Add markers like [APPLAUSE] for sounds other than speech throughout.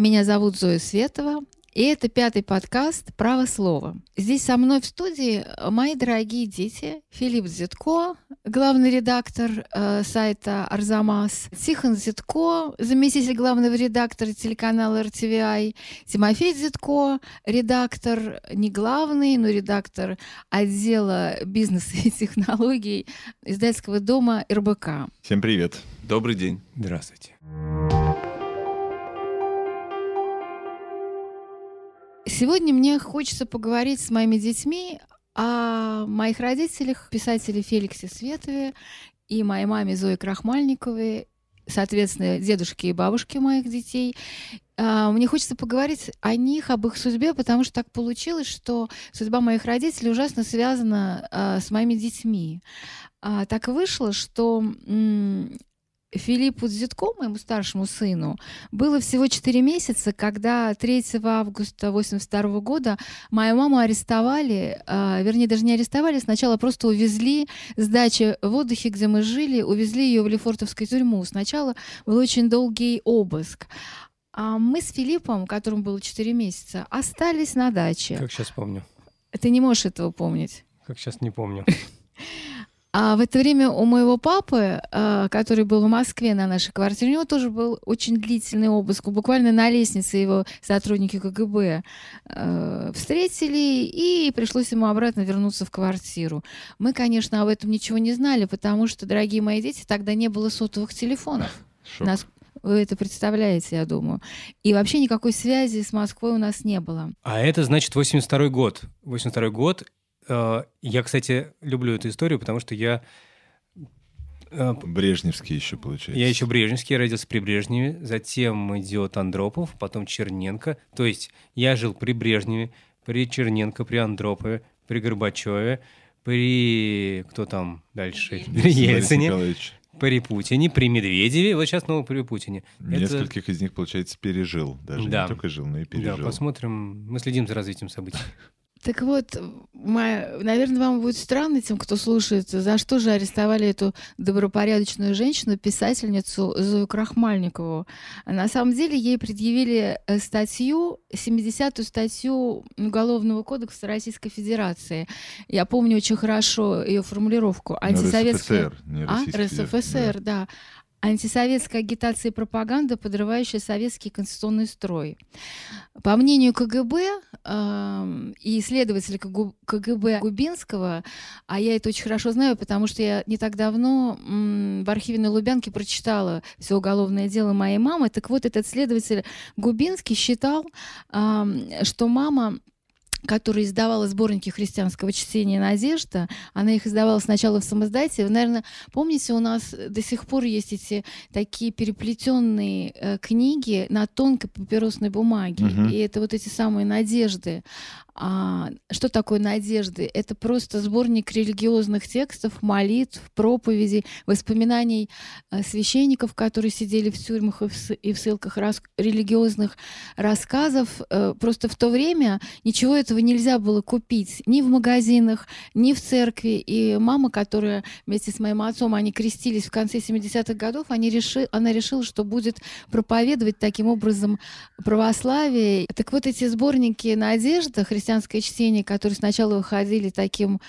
Меня зовут Зоя Светова. И это пятый подкаст «Право слова». Здесь со мной в студии мои дорогие дети. Филипп Зитко, главный редактор э, сайта «Арзамас», Тихон Зитко, заместитель главного редактора телеканала RTVI, Тимофей Зитко, редактор, не главный, но редактор отдела бизнеса и технологий издательского дома РБК. Всем привет. Добрый день. Здравствуйте. Сегодня мне хочется поговорить с моими детьми о моих родителях, писателе Феликсе Светове и моей маме Зое Крахмальниковой, соответственно, дедушке и бабушке моих детей. А, мне хочется поговорить о них, об их судьбе, потому что так получилось, что судьба моих родителей ужасно связана а, с моими детьми. А, так вышло, что Филиппу Дзитко, моему старшему сыну, было всего 4 месяца, когда 3 августа 1982 года мою маму арестовали, э, вернее, даже не арестовали, сначала просто увезли с дачи в отдыхе, где мы жили, увезли ее в Лефортовскую тюрьму. Сначала был очень долгий обыск. А мы с Филиппом, которому было 4 месяца, остались на даче. Как сейчас помню. Ты не можешь этого помнить? Как сейчас не помню. [LAUGHS] А в это время у моего папы, э, который был в Москве на нашей квартире, у него тоже был очень длительный обыск. Буквально на лестнице его сотрудники КГБ э, встретили, и пришлось ему обратно вернуться в квартиру. Мы, конечно, об этом ничего не знали, потому что, дорогие мои дети, тогда не было сотовых телефонов. [LAUGHS] Нас, вы это представляете, я думаю. И вообще никакой связи с Москвой у нас не было. А это значит 82 год. 82 год, я, кстати, люблю эту историю, потому что я... Э, Брежневский еще, получается. Я еще Брежневский, родился при Брежневе, затем идет Андропов, потом Черненко. То есть я жил при Брежневе, при Черненко, при Андропове, при Горбачеве, при... Кто там дальше? При Ельцине. При Путине, при Медведеве, вот сейчас снова при Путине. Нескольких Это... из них, получается, пережил. Даже да. не только жил, но и пережил. Да, посмотрим. Мы следим за развитием событий. [LAUGHS] Так вот, моя, наверное, вам будет странно тем, кто слушает, за что же арестовали эту добропорядочную женщину, писательницу Зою Крахмальникову. На самом деле ей предъявили э, статью, 70-ю статью Уголовного кодекса Российской Федерации. Я помню очень хорошо ее формулировку. Антисоветская... РСФСР, не а? РСФСР, да. да антисоветская агитация и пропаганда, подрывающая советский конституционный строй. По мнению КГБ э, и исследователя КГБ Губинского, а я это очень хорошо знаю, потому что я не так давно м, в архиве на Лубянке прочитала все уголовное дело моей мамы, так вот этот следователь Губинский считал, э, что мама которая издавала сборники христианского чтения «Надежда». Она их издавала сначала в самоздате. Вы, наверное, помните, у нас до сих пор есть эти такие переплетенные э, книги на тонкой папиросной бумаге. Угу. И это вот эти самые «Надежды». А, что такое надежды? Это просто сборник религиозных текстов, молитв, проповедей, воспоминаний э, священников, которые сидели в тюрьмах и в, ссылках, рас, религиозных рассказов. Э, просто в то время ничего этого нельзя было купить ни в магазинах, ни в церкви. И мама, которая вместе с моим отцом, они крестились в конце 70-х годов, они реши, она решила, что будет проповедовать таким образом православие. Так вот эти сборники «Надежда», христианские христианское чтение, которые сначала выходили таким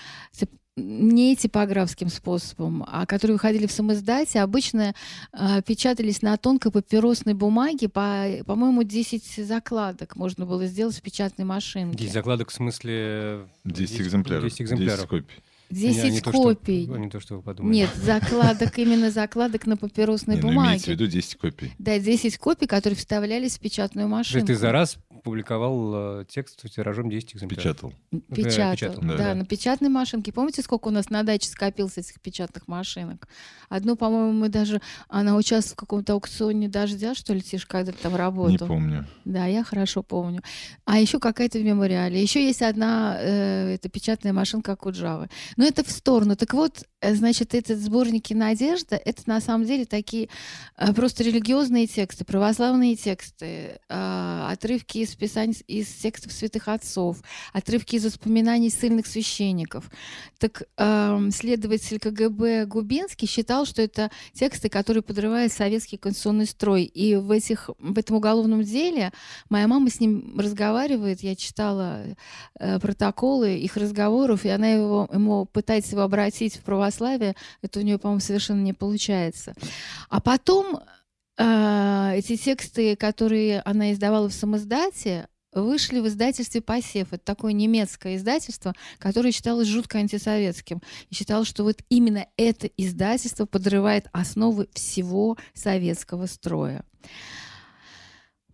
не типографским способом, а которые выходили в самоиздате, обычно э, печатались на тонкой папиросной бумаге, по, по-моему, 10 закладок можно было сделать в печатной машинке. 10 закладок в смысле... 10 экземпляров. 10 экземпляров. 10 копий. 10 не, не копий. То, что, не то, что вы подумали. Нет, закладок, именно закладок на папиросной не, бумаге. Имеется в виду 10 копий. Да, 10 копий, которые вставлялись в печатную есть ты за раз публиковал э, текст тиражом 10 экземпляров. Печатал. Печатал, печатал да, да, на печатной машинке. Помните, сколько у нас на даче скопилось этих печатных машинок? Одну, по-моему, мы даже... Она участвовала в каком-то аукционе дождя, что ли, Тиш, когда ты там работал? Не помню. Да, я хорошо помню. А еще какая-то в мемориале. Еще есть одна э, это печатная машинка Акуджавы. Но это в сторону. Так вот, э, значит, этот сборники «Надежда» — это на самом деле такие э, просто религиозные тексты, православные тексты, э, отрывки из писаний, из текстов святых отцов, отрывки из воспоминаний сильных священников. Так эм, следователь КГБ Губинский считал, что это тексты, которые подрывают советский конституционный строй. И в, этих, в этом уголовном деле моя мама с ним разговаривает, я читала протоколы их разговоров, и она его, ему пытается его обратить в православие, это у нее, по-моему, совершенно не получается. А потом э, эти тексты, которые она издавала в самоиздате, вышли в издательстве «Посев». Это такое немецкое издательство, которое считалось жутко антисоветским. И считалось, что вот именно это издательство подрывает основы всего советского строя.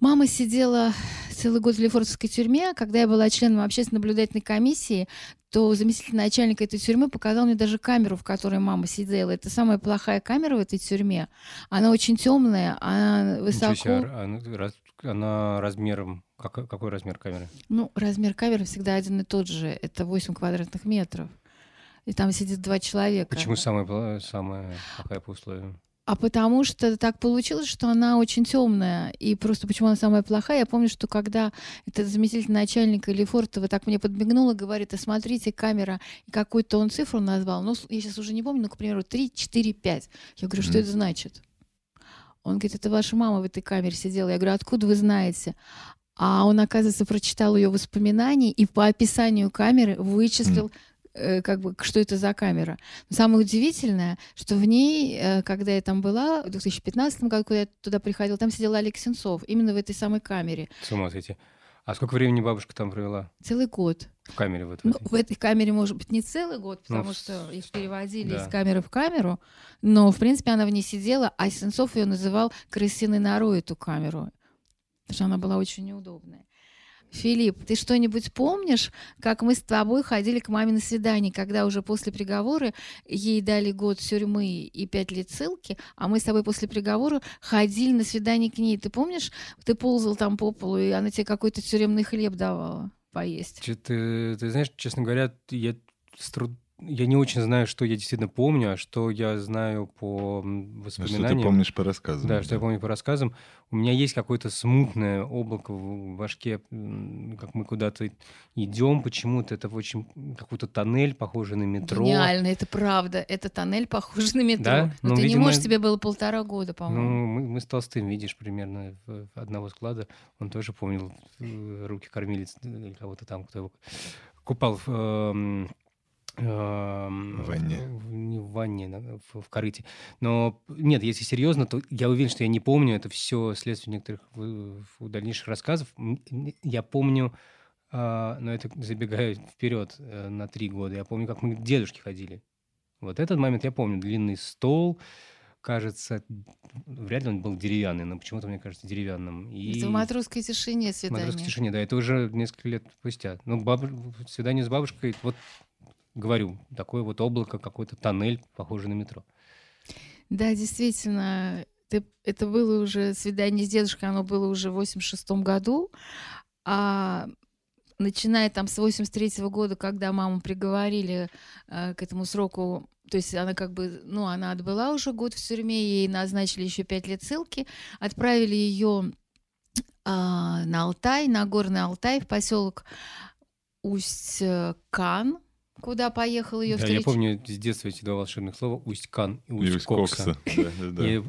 Мама сидела целый год в Лефортовской тюрьме. Когда я была членом общественно-наблюдательной комиссии, то заместитель начальника этой тюрьмы показал мне даже камеру, в которой мама сидела. Это самая плохая камера в этой тюрьме. Она очень темная, она высоко... Себе, она, она размером... Как, какой размер камеры? Ну, размер камеры всегда один и тот же. Это 8 квадратных метров. И там сидит два человека. Почему самая, самая плохая по условиям? А потому что так получилось, что она очень темная. И просто почему она самая плохая, я помню, что когда этот заместитель начальника Лефортова так мне подмигнула, говорит, а смотрите, камера, и какую-то он цифру назвал, ну, я сейчас уже не помню, ну, к примеру, 3, 4, 5. Я говорю, что это значит? Он говорит, это ваша мама в этой камере сидела. Я говорю, откуда вы знаете? А он, оказывается, прочитал ее воспоминания и по описанию камеры вычислил, mm как бы, что это за камера. Но самое удивительное, что в ней, э, когда я там была, в 2015 году, когда я туда приходила, там сидел Олег Сенцов, именно в этой самой камере. С ума сойти. А сколько времени бабушка там провела? Целый год. В камере вот в этой? Ну, в этой камере, может быть, не целый год, ну, потому ну, что их переводили да. из камеры в камеру, но, в принципе, она в ней сидела, а Сенцов ее называл «крысиной норой» эту камеру, потому что она была очень неудобная. Филипп, ты что-нибудь помнишь, как мы с тобой ходили к маме на свидание, когда уже после приговора ей дали год тюрьмы и пять лет ссылки, а мы с тобой после приговора ходили на свидание к ней. Ты помнишь, ты ползал там по полу, и она тебе какой-то тюремный хлеб давала поесть? Ты, ты знаешь, честно говоря, я с труд я не очень знаю, что я действительно помню, а что я знаю по воспоминаниям. А что ты помнишь по рассказам. Да, что я помню по рассказам. У меня есть какое-то смутное облако в башке, как мы куда-то идем, почему-то это очень какой-то тоннель, похожий на метро. Гениально, это правда. Это тоннель, похожий на метро. Да? Но ну, ты видимо, не можешь, тебе было полтора года, по-моему. Ну, мы, мы с Толстым, видишь, примерно одного склада. Он тоже помнил э, руки кормилец или кого-то там, кто его купал в эм, в ванне. Не в ванне, в, в корыте. Но нет, если серьезно, то я уверен, что я не помню. Это все следствие некоторых в, в дальнейших рассказов. Я помню, а, но это забегая вперед э, на три года. Я помню, как мы к дедушке ходили. Вот этот момент я помню. Длинный стол, кажется, вряд ли он был деревянный, но почему-то мне кажется деревянным. И... Это в матросской тишине свидание. В матросской тишине, да, это уже несколько лет спустя. Ну, баб... свидание с бабушкой, вот говорю, такое вот облако, какой-то тоннель, похожий на метро. Да, действительно, ты, это было уже свидание с дедушкой, оно было уже в 86 году, а начиная там с 83 -го года, когда маму приговорили э, к этому сроку, то есть она как бы, ну, она отбыла уже год в тюрьме, ей назначили еще пять лет ссылки, отправили ее э, на Алтай, на горный Алтай, в поселок Усть-Кан, Куда поехал ее да, встречу? Я помню с детства эти два волшебных слова «Усть-Кан» и «Усть-Кокса». И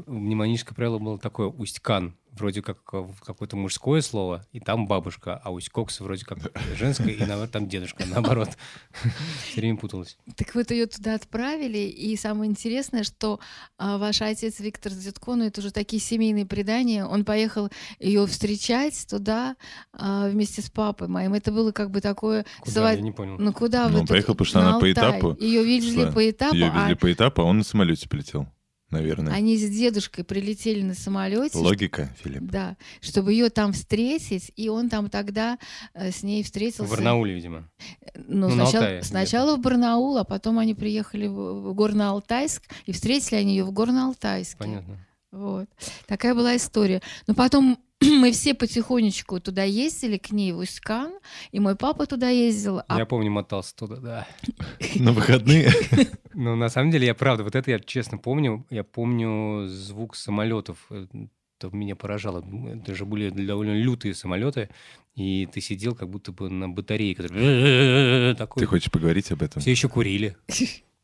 правило было такое «Усть-Кан» вроде как какое-то мужское слово, и там бабушка, а Усть-Кокс вроде как [LAUGHS] женское, и наоборот, там дедушка, наоборот. [LAUGHS] Все время путалась. Так вот ее туда отправили, и самое интересное, что а, ваш отец Виктор Зитко, ну это уже такие семейные предания, он поехал ее встречать туда а, вместе с папой моим. Это было как бы такое... Куда? Я не понял. Ну куда? Ну, он поехал, потому что она по этапу... Ее везли по этапу. Ее а... по этапу, а он на самолете полетел наверное. Они с дедушкой прилетели на самолете. Логика, Филипп. Да, чтобы ее там встретить, и он там тогда э, с ней встретился. В Барнауле, видимо. Ну, ну сначала, Алтае, сначала в Барнаул, а потом они приехали в, в Горно-Алтайск, и встретили они ее в Горно-Алтайске. Понятно. Вот. Такая была история. Но потом [CLEARS THROAT] мы все потихонечку туда ездили, к ней в Усть-Кан, и мой папа туда ездил. А... Я помню, мотался туда, да. [LAUGHS] На выходные? [LAUGHS] Ну, на самом деле, я правда, вот это я честно помню. Я помню звук самолетов. Это меня поражало. Это же были довольно лютые самолеты, и ты сидел как будто бы на батарее. Который... [LAUGHS] Ты хочешь поговорить об этом? Все еще курили.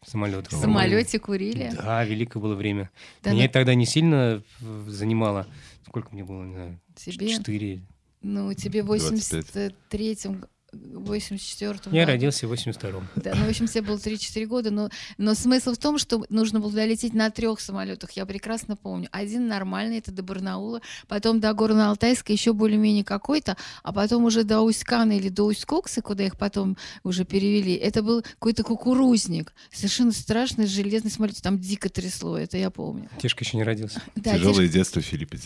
Самолет. В самолете курили? Да, великое было время. Да, Меня да. тогда не сильно занимало. Сколько мне было, не знаю, Тебе? Четыре. Ну, тебе в 83-м 84-м. Я году. родился в 82-м. Да, ну, в общем, тебе было 3-4 года, но, но смысл в том, что нужно было долететь на трех самолетах, я прекрасно помню. Один нормальный, это до Барнаула, потом до Горно-Алтайска еще более-менее какой-то, а потом уже до Усть-Кана или до Усть-Кокса, куда их потом уже перевели, это был какой-то кукурузник, совершенно страшный железный самолет, там дико трясло, это я помню. Тишка еще не родился. Тяжелое детство Филиппа.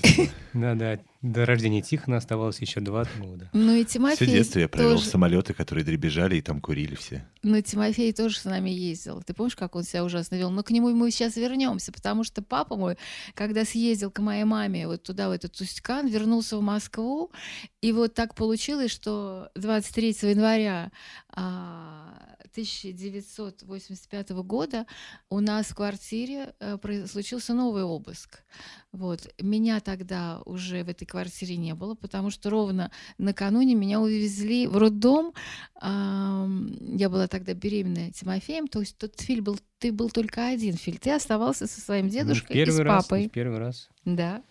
Да-да, [LAUGHS] до рождения Тихона оставалось еще два года. Ну и Тимофей Все детство я провел тоже... в самолеты, которые дребезжали, и там курили все. Ну Тимофей тоже с нами ездил. Ты помнишь, как он себя ужасно вел? Но к нему мы сейчас вернемся, потому что папа мой, когда съездил к моей маме вот туда, в этот Тустикан, вернулся в Москву, и вот так получилось, что 23 января а, 1985 года у нас в квартире э, случился новый обыск. Вот. Меня тогда уже в этой квартире не было, потому что ровно накануне меня увезли в роддом. Я была тогда беременная Тимофеем, то есть тот фильм был, ты был только один фильм. Ты оставался со своим ну, дедушкой ну, и с папой. Раз, первый раз. Да.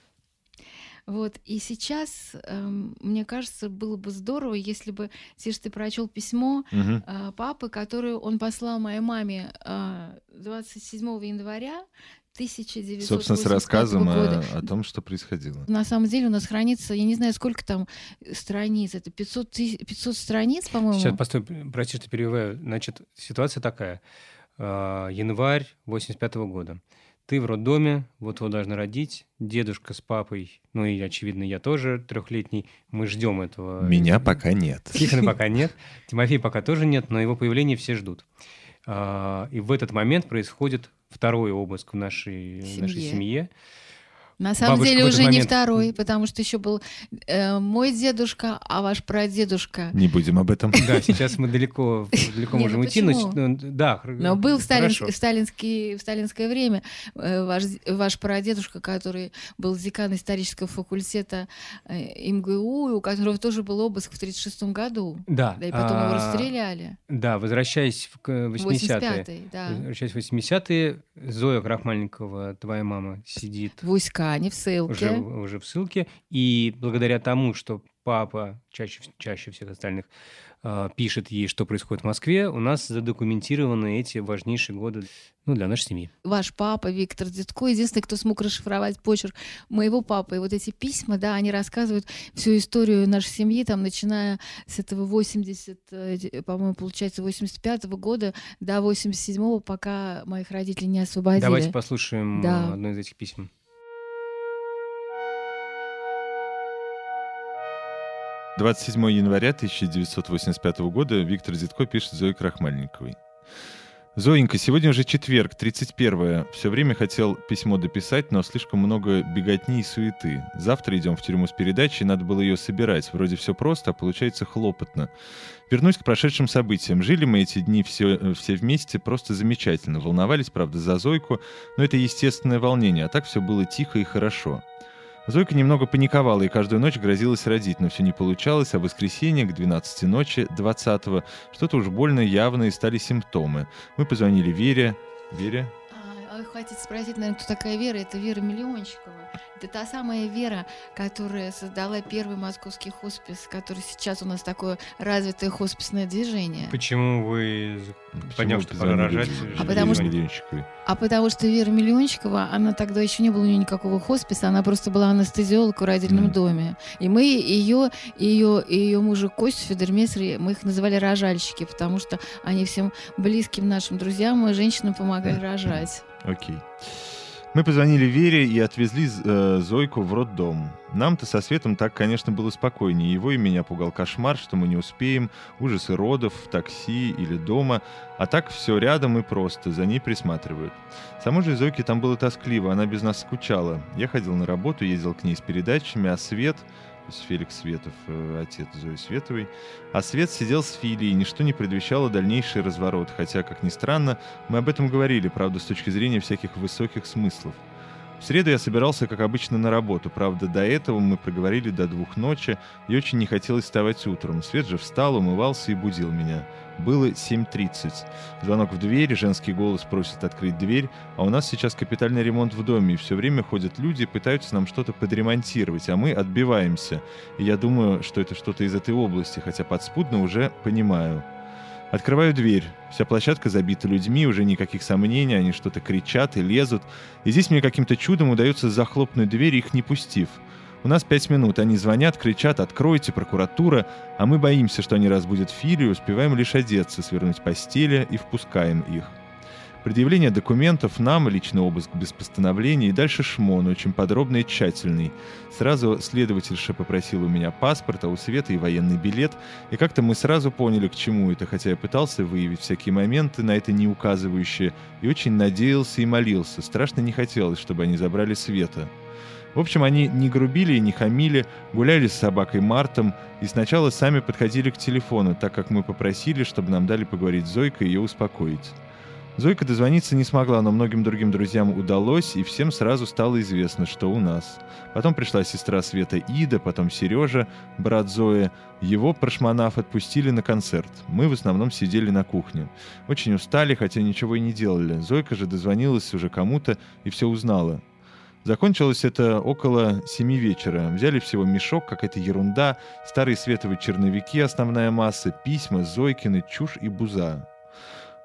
Вот, и сейчас, эм, мне кажется, было бы здорово, если бы, если ты прочел письмо угу. э, папы, которое он послал моей маме э, 27 января 1985 Собственно, с рассказом года. О, о том, что происходило. На самом деле у нас хранится, я не знаю, сколько там страниц, это 500, 500 страниц, по-моему. Сейчас, постой, прости, что перебиваю. Значит, ситуация такая. Э, январь 85 -го года ты в роддоме, вот его должны родить, дедушка с папой, ну и, очевидно, я тоже трехлетний, мы ждем этого. Меня пока нет. Тихона пока [LAUGHS] нет, Тимофей пока тоже нет, но его появление все ждут. А, и в этот момент происходит второй обыск в нашей семье. Нашей семье. На самом Бабушка деле уже момент... не второй, потому что еще был э, мой дедушка, а ваш прадедушка. Не будем об этом. Да, сейчас мы далеко, [LAUGHS] далеко ну можем идти. Но, да, но был в, сталинское время э, ваш, ваш прадедушка, который был декан исторического факультета э, МГУ, у которого тоже был обыск в 1936 году. Да. Да, и потом а, его расстреляли. Да, возвращаясь в 80-е. да. Возвращаясь в 80-е, Зоя Крахмальникова, твоя мама, сидит... В Уська они в ссылке. Уже, уже в ссылке. И благодаря тому, что папа чаще, чаще всех остальных э, пишет ей, что происходит в Москве, у нас задокументированы эти важнейшие годы ну, для нашей семьи. Ваш папа Виктор Дедко, единственный, кто смог расшифровать почерк моего папы. И вот эти письма, да, они рассказывают всю историю нашей семьи, там, начиная с этого 80, э, по-моему, получается, 85 -го года до 87-го, пока моих родителей не освободили. Давайте послушаем да. одно из этих писем. 27 января 1985 года Виктор Зитко пишет Зое Крахмальниковой. Зоенька, сегодня уже четверг, 31 Все время хотел письмо дописать, но слишком много беготни и суеты. Завтра идем в тюрьму с передачей, надо было ее собирать. Вроде все просто, а получается хлопотно. Вернусь к прошедшим событиям. Жили мы эти дни все, все вместе просто замечательно. Волновались, правда, за Зойку, но это естественное волнение, а так все было тихо и хорошо. Зойка немного паниковала и каждую ночь грозилась родить, но все не получалось, а в воскресенье к 12 ночи 20-го что-то уж больно явные стали симптомы. Мы позвонили Вере. Вере? А, хватит спросить, наверное, кто такая Вера. Это Вера Миллиончикова. Это та самая Вера, которая создала первый московский хоспис, который сейчас у нас такое развитое хосписное движение. Почему вы, поняв, что пора рожать, а потому, что, а потому что Вера Миллиончикова, она тогда еще не было у нее никакого хосписа, она просто была анестезиолог в родильном mm. доме. И мы ее, ее, ее мужа Костю Федермесри, мы их называли рожальщики, потому что они всем близким нашим друзьям и женщинам помогали [LAUGHS] рожать. Окей. Okay. Мы позвонили Вере и отвезли э, Зойку в роддом. Нам-то со Светом так, конечно, было спокойнее. Его и меня пугал кошмар, что мы не успеем, ужасы родов, в такси или дома. А так все рядом и просто, за ней присматривают. Самой же Зойке там было тоскливо, она без нас скучала. Я ходил на работу, ездил к ней с передачами, а Свет Феликс Светов, э, отец Зои Световой. А Свет сидел с Филией, ничто не предвещало дальнейший разворот, хотя, как ни странно, мы об этом говорили, правда, с точки зрения всяких высоких смыслов. В среду я собирался, как обычно, на работу. Правда, до этого мы проговорили до двух ночи, и очень не хотелось вставать утром. Свет же встал, умывался и будил меня. Было 7.30. Звонок в дверь, женский голос просит открыть дверь, а у нас сейчас капитальный ремонт в доме, и все время ходят люди, пытаются нам что-то подремонтировать, а мы отбиваемся. И я думаю, что это что-то из этой области, хотя подспудно уже понимаю. Открываю дверь. Вся площадка забита людьми, уже никаких сомнений, они что-то кричат и лезут. И здесь мне каким-то чудом удается захлопнуть дверь, их не пустив. У нас пять минут, они звонят, кричат «Откройте, прокуратура!», а мы боимся, что они разбудят Фили, успеваем лишь одеться, свернуть постели и впускаем их. Предъявление документов нам, личный обыск без постановления и дальше шмон, очень подробный и тщательный. Сразу следовательша попросила у меня паспорт, а у Света и военный билет, и как-то мы сразу поняли, к чему это, хотя я пытался выявить всякие моменты, на это не указывающие, и очень надеялся и молился. Страшно не хотелось, чтобы они забрали Света. В общем, они не грубили и не хамили, гуляли с собакой Мартом и сначала сами подходили к телефону, так как мы попросили, чтобы нам дали поговорить с Зойкой и ее успокоить. Зойка дозвониться не смогла, но многим другим друзьям удалось, и всем сразу стало известно, что у нас. Потом пришла сестра Света Ида, потом Сережа, брат Зои. Его, прошманав, отпустили на концерт. Мы в основном сидели на кухне. Очень устали, хотя ничего и не делали. Зойка же дозвонилась уже кому-то и все узнала. Закончилось это около семи вечера. Взяли всего мешок, какая-то ерунда, старые световые черновики, основная масса, письма, Зойкины, чушь и буза.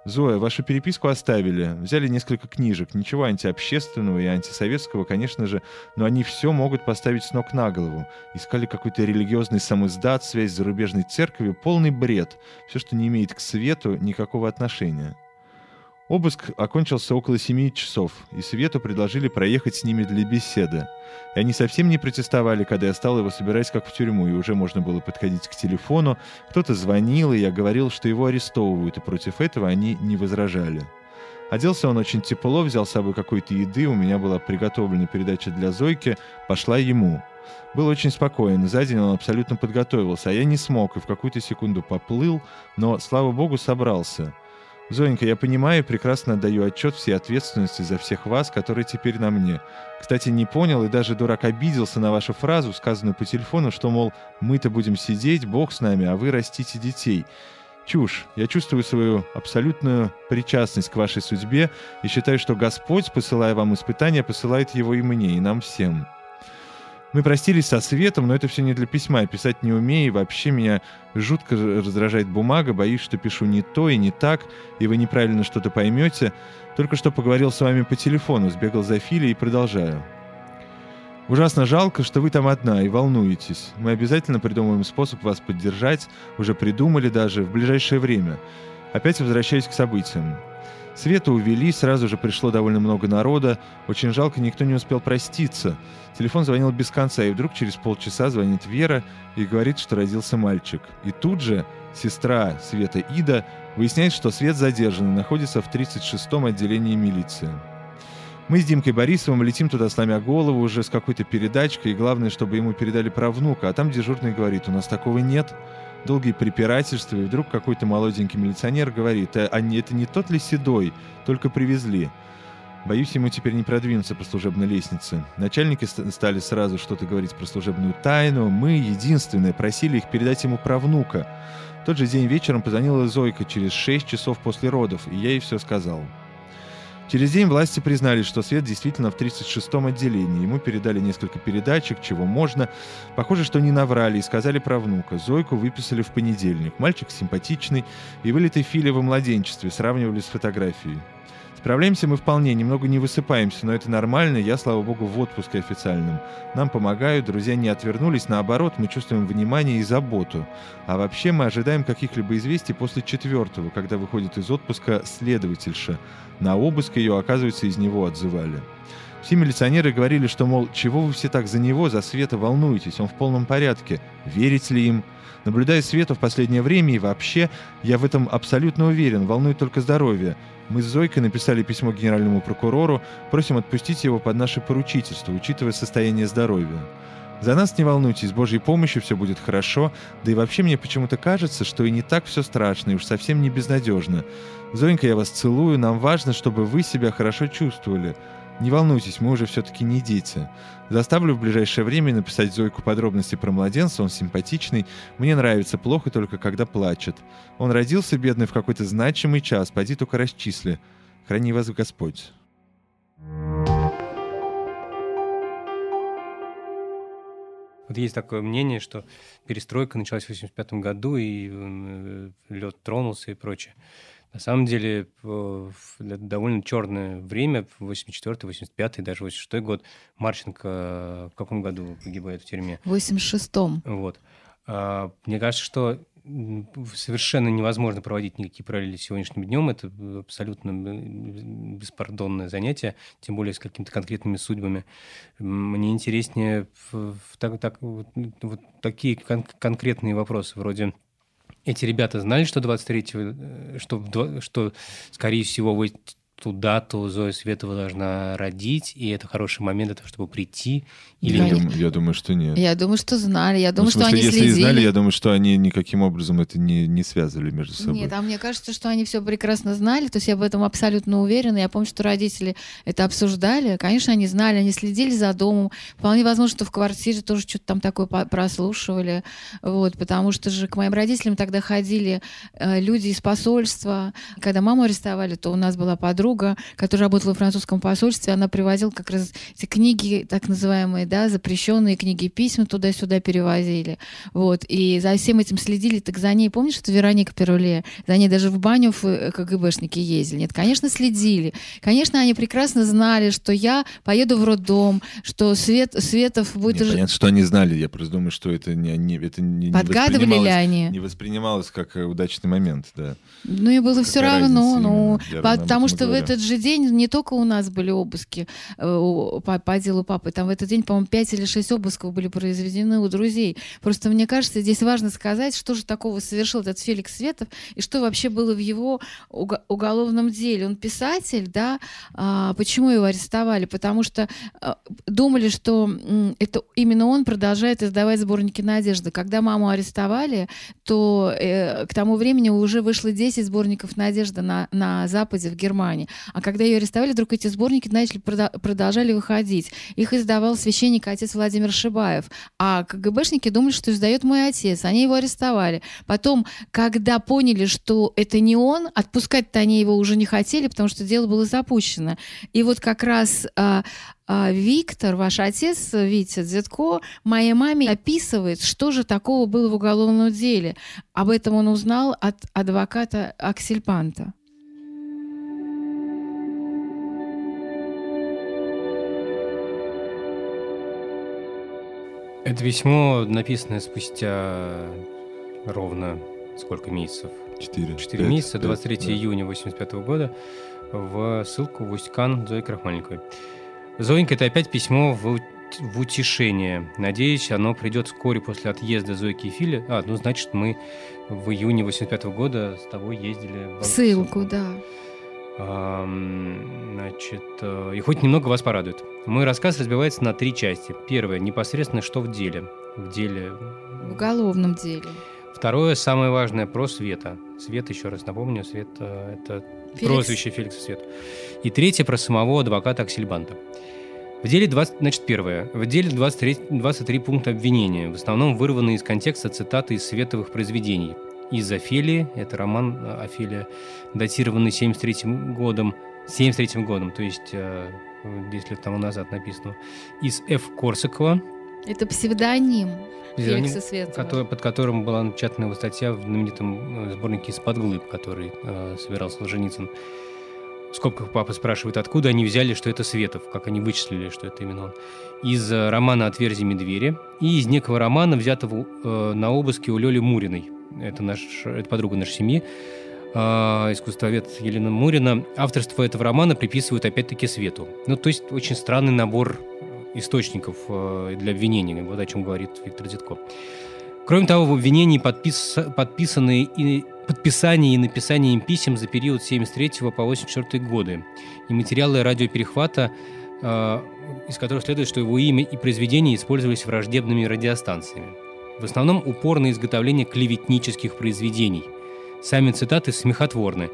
Зоя, вашу переписку оставили. Взяли несколько книжек. Ничего антиобщественного и антисоветского, конечно же, но они все могут поставить с ног на голову. Искали какой-то религиозный самоиздат, связь с зарубежной церковью, полный бред. Все, что не имеет к свету никакого отношения. Обыск окончился около семи часов, и Свету предложили проехать с ними для беседы. И они совсем не протестовали, когда я стал его собирать как в тюрьму, и уже можно было подходить к телефону. Кто-то звонил, и я говорил, что его арестовывают, и против этого они не возражали. Оделся он очень тепло, взял с собой какой-то еды, у меня была приготовлена передача для Зойки, пошла ему. Был очень спокоен, за день он абсолютно подготовился, а я не смог и в какую-то секунду поплыл, но, слава богу, собрался. Зоенька, я понимаю и прекрасно отдаю отчет всей ответственности за всех вас, которые теперь на мне. Кстати, не понял и даже дурак обиделся на вашу фразу, сказанную по телефону, что, мол, мы-то будем сидеть, Бог с нами, а вы растите детей. Чушь. Я чувствую свою абсолютную причастность к вашей судьбе и считаю, что Господь, посылая вам испытания, посылает его и мне, и нам всем. Мы простились со Светом, но это все не для письма. Я писать не умею, и вообще меня жутко раздражает бумага, боюсь, что пишу не то и не так, и вы неправильно что-то поймете. Только что поговорил с вами по телефону, сбегал за Фили и продолжаю. Ужасно жалко, что вы там одна и волнуетесь. Мы обязательно придумаем способ вас поддержать, уже придумали даже в ближайшее время. Опять возвращаюсь к событиям. Света увели, сразу же пришло довольно много народа. Очень жалко, никто не успел проститься. Телефон звонил без конца, и вдруг через полчаса звонит Вера и говорит, что родился мальчик. И тут же сестра Света Ида выясняет, что Свет задержан и находится в 36-м отделении милиции. Мы с Димкой Борисовым летим туда, сломя голову, уже с какой-то передачкой, и главное, чтобы ему передали про внука, а там дежурный говорит, у нас такого нет долгие препирательства, и вдруг какой-то молоденький милиционер говорит, а не, это не тот ли Седой, только привезли. Боюсь, ему теперь не продвинуться по служебной лестнице. Начальники стали сразу что-то говорить про служебную тайну. Мы, единственные, просили их передать ему про внука. В тот же день вечером позвонила Зойка через 6 часов после родов, и я ей все сказал. Через день власти признали, что Свет действительно в 36-м отделении. Ему передали несколько передачек, чего можно. Похоже, что не наврали и сказали про внука. Зойку выписали в понедельник. Мальчик симпатичный и вылитый Филя во младенчестве, сравнивали с фотографией. Справляемся мы вполне, немного не высыпаемся, но это нормально, я, слава богу, в отпуске официальном. Нам помогают, друзья не отвернулись, наоборот, мы чувствуем внимание и заботу. А вообще мы ожидаем каких-либо известий после четвертого, когда выходит из отпуска следовательша. На обыск ее, оказывается, из него отзывали. Все милиционеры говорили, что, мол, чего вы все так за него, за Света волнуетесь, он в полном порядке. Верить ли им? Наблюдая Свету в последнее время и вообще, я в этом абсолютно уверен, волнует только здоровье. Мы с Зойкой написали письмо генеральному прокурору, просим отпустить его под наше поручительство, учитывая состояние здоровья. За нас не волнуйтесь, с Божьей помощью все будет хорошо, да и вообще мне почему-то кажется, что и не так все страшно, и уж совсем не безнадежно. Зоенька, я вас целую, нам важно, чтобы вы себя хорошо чувствовали. Не волнуйтесь, мы уже все-таки не дети. Заставлю в ближайшее время написать Зойку подробности про младенца, он симпатичный. Мне нравится плохо только когда плачет. Он родился, бедный, в какой-то значимый час, пойди только расчисли. Храни вас Господь. Вот есть такое мнение, что перестройка началась в 1985 году, и э, лед тронулся и прочее. На самом деле, это довольно черное время, 84 85 даже 86 год. Марченко в каком году погибает в тюрьме? В 86-м. Вот. А, мне кажется, что совершенно невозможно проводить никакие параллели с сегодняшним днем. Это абсолютно беспардонное занятие, тем более с какими-то конкретными судьбами. Мне интереснее так, так, вот, вот такие кон- конкретные вопросы, вроде эти ребята знали, что 23-го, э, что, что, скорее всего, вы ту дату Зоя Светова должна родить, и это хороший момент для того, чтобы прийти? Или я, дум, я думаю, что нет. Я думаю, что знали. Я думаю, ну, смысле, что они если следили. знали, я думаю, что они никаким образом это не, не связывали между собой. Нет, а мне кажется, что они все прекрасно знали, то есть я в этом абсолютно уверена. Я помню, что родители это обсуждали. Конечно, они знали, они следили за домом. Вполне возможно, что в квартире тоже что-то там такое прослушивали. Вот, потому что же к моим родителям тогда ходили э, люди из посольства. Когда маму арестовали, то у нас была подруга, которая работала в французском посольстве. Она привозила как раз эти книги, так называемые, да, запрещенные книги, письма туда-сюда перевозили. Вот. И за всем этим следили. Так за ней, помнишь, что Вероника Перуле? За ней даже в баню в э, КГБшники ездили. Нет, конечно, следили. Конечно, они прекрасно знали, что я поеду в роддом, что Свет, Светов будет... Нет, понятно, что они знали. Я просто думаю, что это не... не это не Подгадывали ли они? Не воспринималось как э, удачный момент, да. Ну и было все равно. Ну, потому что в этот же день не только у нас были обыски э, по, по делу папы, там в этот день, по-моему, 5 или 6 обысков были произведены у друзей. Просто мне кажется, здесь важно сказать, что же такого совершил этот Феликс Светов и что вообще было в его уголовном деле. Он писатель, да, а, почему его арестовали? Потому что а, думали, что это именно он продолжает издавать сборники «Надежды». Когда маму арестовали, то э, к тому времени уже вышло 10 сборников «Надежды» на, на Западе, в Германии. А когда ее арестовали, вдруг эти сборники начали продолжали выходить. Их издавал священник отец Владимир Шибаев. А КГБшники думали, что издает мой отец. Они его арестовали. Потом, когда поняли, что это не он, отпускать-то они его уже не хотели, потому что дело было запущено. И вот как раз а, а, Виктор, ваш отец, Витя Дзетко, моей маме описывает, что же такого было в уголовном деле. Об этом он узнал от адвоката Аксельпанта. Это письмо, написанное спустя ровно сколько месяцев? Четыре. Четыре месяца, 23 5, июня 85 года, в ссылку в Усть-Кан Зои Крахмальниковой. Зоенька, это опять письмо в, в утешение. Надеюсь, оно придет вскоре после отъезда Зойки и Фили. А, ну, значит, мы в июне 85 года с тобой ездили в ссылку, да. Значит, э, и хоть немного вас порадует. Мой рассказ разбивается на три части. Первое, непосредственно что в деле. В деле... В уголовном деле. Второе, самое важное, про Света. Свет, еще раз напомню, Свет э, — это Феликс. прозвище Феликса Свет. И третье, про самого адвоката Аксельбанта. В деле 20, значит, первое. В деле 23, 23 пункта обвинения, в основном вырванные из контекста цитаты из световых произведений из Офелии. Это роман э, Офелия, датированный 73 годом, 73 годом, то есть 10 э, лет тому назад написано. Из Ф. Корсакова. Это псевдоним. Феликса Светова. Который, под которым была напечатана его статья в знаменитом э, сборнике «Из-под глыб», который э, собирал Солженицын. В скобках папа спрашивает, откуда они взяли, что это Светов, как они вычислили, что это именно он. Из романа «Отверзими двери» и из некого романа, взятого э, на обыске у Лёли Муриной это, наш, это подруга нашей семьи. а, искусствовед Елена Мурина, авторство этого романа приписывают опять-таки Свету. Ну, то есть очень странный набор источников э, для обвинения, вот о чем говорит Виктор Дедко. Кроме того, в обвинении подпис... подписаны и подписание и написание им писем за период с 73 по 84 годы и материалы радиоперехвата, э, из которых следует, что его имя и произведения использовались враждебными радиостанциями. В основном упор на изготовление клеветнических произведений – Сами цитаты смехотворны.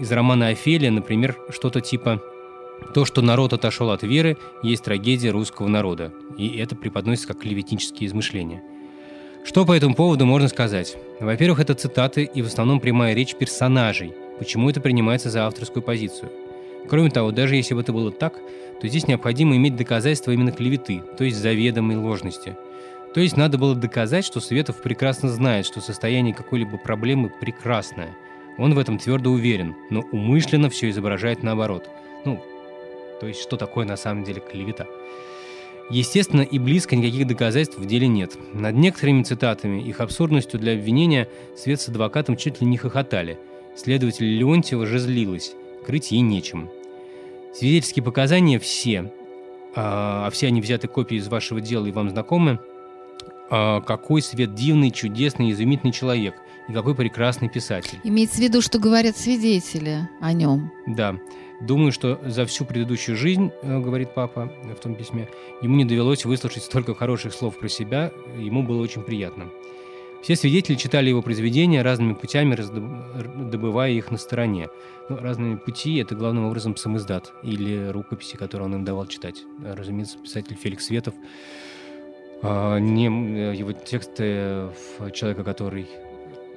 Из романа «Офелия», например, что-то типа «То, что народ отошел от веры, есть трагедия русского народа». И это преподносится как клеветнические измышления. Что по этому поводу можно сказать? Во-первых, это цитаты и в основном прямая речь персонажей. Почему это принимается за авторскую позицию? Кроме того, даже если бы это было так, то здесь необходимо иметь доказательства именно клеветы, то есть заведомой ложности – то есть надо было доказать, что Светов прекрасно знает, что состояние какой-либо проблемы прекрасное. Он в этом твердо уверен, но умышленно все изображает наоборот. Ну, то есть что такое на самом деле клевета. Естественно, и близко никаких доказательств в деле нет. Над некоторыми цитатами, их абсурдностью для обвинения, Свет с адвокатом чуть ли не хохотали. Следователь Леонтьева же злилась. Крыть ей нечем. Свидетельские показания все, а, а все они взяты копии из вашего дела и вам знакомы – какой Свет дивный, чудесный, изумительный человек и какой прекрасный писатель. Имеется в виду, что говорят свидетели о нем. Да. Думаю, что за всю предыдущую жизнь, э, говорит папа в том письме, ему не довелось выслушать столько хороших слов про себя, ему было очень приятно. Все свидетели читали его произведения разными путями, добывая их на стороне. Ну, разными пути — это главным образом самоиздат или рукописи, которые он им давал читать. Разумеется, писатель Феликс Светов не э, его тексты человека, который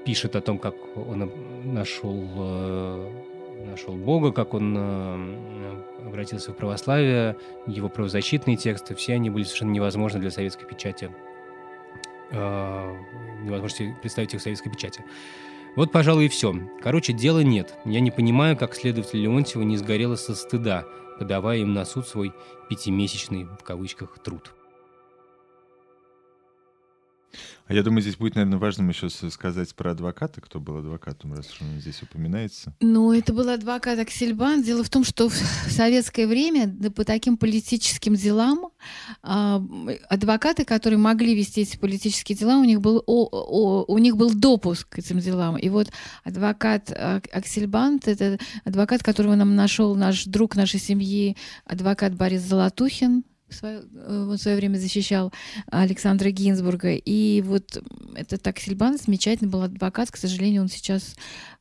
пишет о том, как он нашел, э, нашел Бога, как он э, обратился в православие, его правозащитные тексты, все они были совершенно невозможны для советской печати. А, невозможно представить их в советской печати. Вот, пожалуй, и все. Короче, дела нет. Я не понимаю, как следователь Леонтьева не сгорела со стыда, подавая им на суд свой пятимесячный, в кавычках, труд. А я думаю, здесь будет, наверное, важным еще сказать про адвоката, кто был адвокатом, раз уж он здесь упоминается. Ну, это был адвокат Аксельбан. Дело в том, что в советское время да, по таким политическим делам а, адвокаты, которые могли вести эти политические дела, у них был, о, о, у них был допуск к этим делам. И вот адвокат Аксельбанд, это адвокат, которого нам нашел наш друг нашей семьи, адвокат Борис Золотухин, в свое, э, в свое время защищал Александра Гинзбурга. И вот этот Аксельбан замечательный был адвокат. К сожалению, он сейчас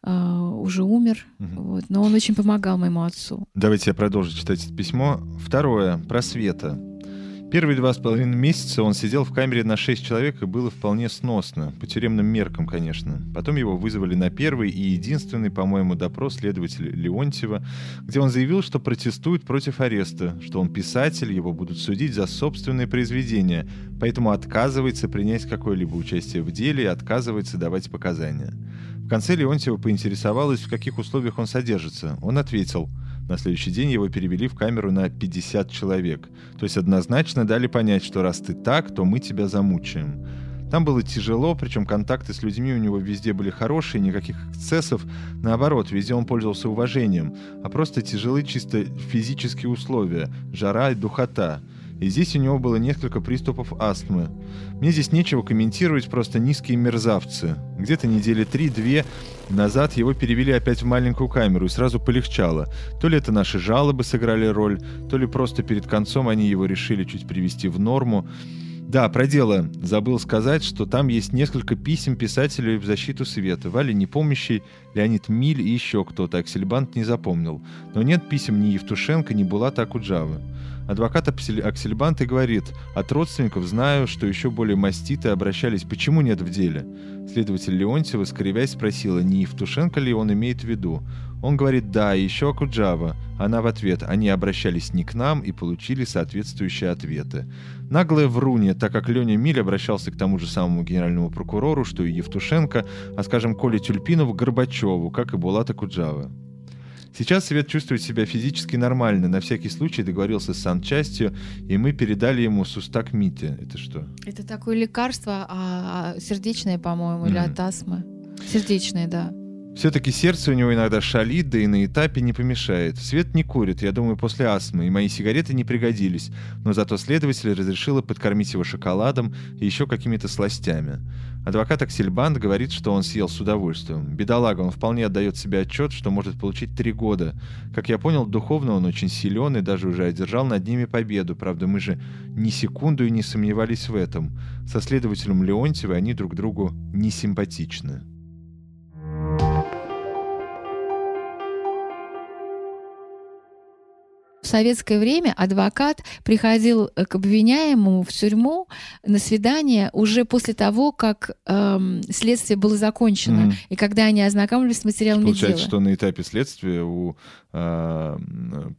uh, уже умер. Угу. Вот, но он очень помогал моему отцу. Давайте я продолжу читать это письмо. Второе. Про Света. Первые два с половиной месяца он сидел в камере на шесть человек и было вполне сносно, по тюремным меркам, конечно. Потом его вызвали на первый и единственный, по-моему, допрос следователя Леонтьева, где он заявил, что протестует против ареста, что он писатель, его будут судить за собственные произведения, поэтому отказывается принять какое-либо участие в деле и отказывается давать показания. В конце Леонтьева поинтересовалась, в каких условиях он содержится. Он ответил – на следующий день его перевели в камеру на 50 человек. То есть однозначно дали понять, что раз ты так, то мы тебя замучаем. Там было тяжело, причем контакты с людьми у него везде были хорошие, никаких эксцессов. Наоборот, везде он пользовался уважением, а просто тяжелые чисто физические условия, жара и духота – и здесь у него было несколько приступов астмы. Мне здесь нечего комментировать, просто низкие мерзавцы. Где-то недели три-две назад его перевели опять в маленькую камеру и сразу полегчало. То ли это наши жалобы сыграли роль, то ли просто перед концом они его решили чуть привести в норму. Да, про дело. Забыл сказать, что там есть несколько писем писателей в защиту света. Валя Непомнящий, Леонид Миль и еще кто-то. Аксельбант не запомнил. Но нет писем ни Евтушенко, ни Булата Акуджавы. Адвокат Аксельбант говорит, от родственников знаю, что еще более маститы обращались, почему нет в деле? Следователь Леонтьева, скривясь, спросила, не Евтушенко ли он имеет в виду. Он говорит, да, и еще Акуджава. Она в ответ, они обращались не к нам и получили соответствующие ответы. Наглая врунья, так как Леня Миль обращался к тому же самому генеральному прокурору, что и Евтушенко, а, скажем, Коле Тюльпинову, Горбачеву, как и Булата Куджава. Сейчас Свет чувствует себя физически нормально. На всякий случай договорился с санчастью, и мы передали ему сустак Мите. Это что? Это такое лекарство а, сердечное, по-моему, mm. или от астмы. Сердечное, да. Все-таки сердце у него иногда шалит, да и на этапе не помешает. Свет не курит, я думаю, после астмы, и мои сигареты не пригодились, но зато следователь разрешила подкормить его шоколадом и еще какими-то сластями. Адвокат Аксельбанд говорит, что он съел с удовольствием. Бедолага, он вполне отдает себе отчет, что может получить три года. Как я понял, духовно он очень силен и даже уже одержал над ними победу. Правда, мы же ни секунду и не сомневались в этом. Со следователем Леонтьевой они друг другу не симпатичны. В советское время адвокат приходил э, к обвиняемому в тюрьму на свидание уже после того, как эм, следствие было закончено, mm. и когда они ознакомились с материалами Получается, дела. что на этапе следствия у, э,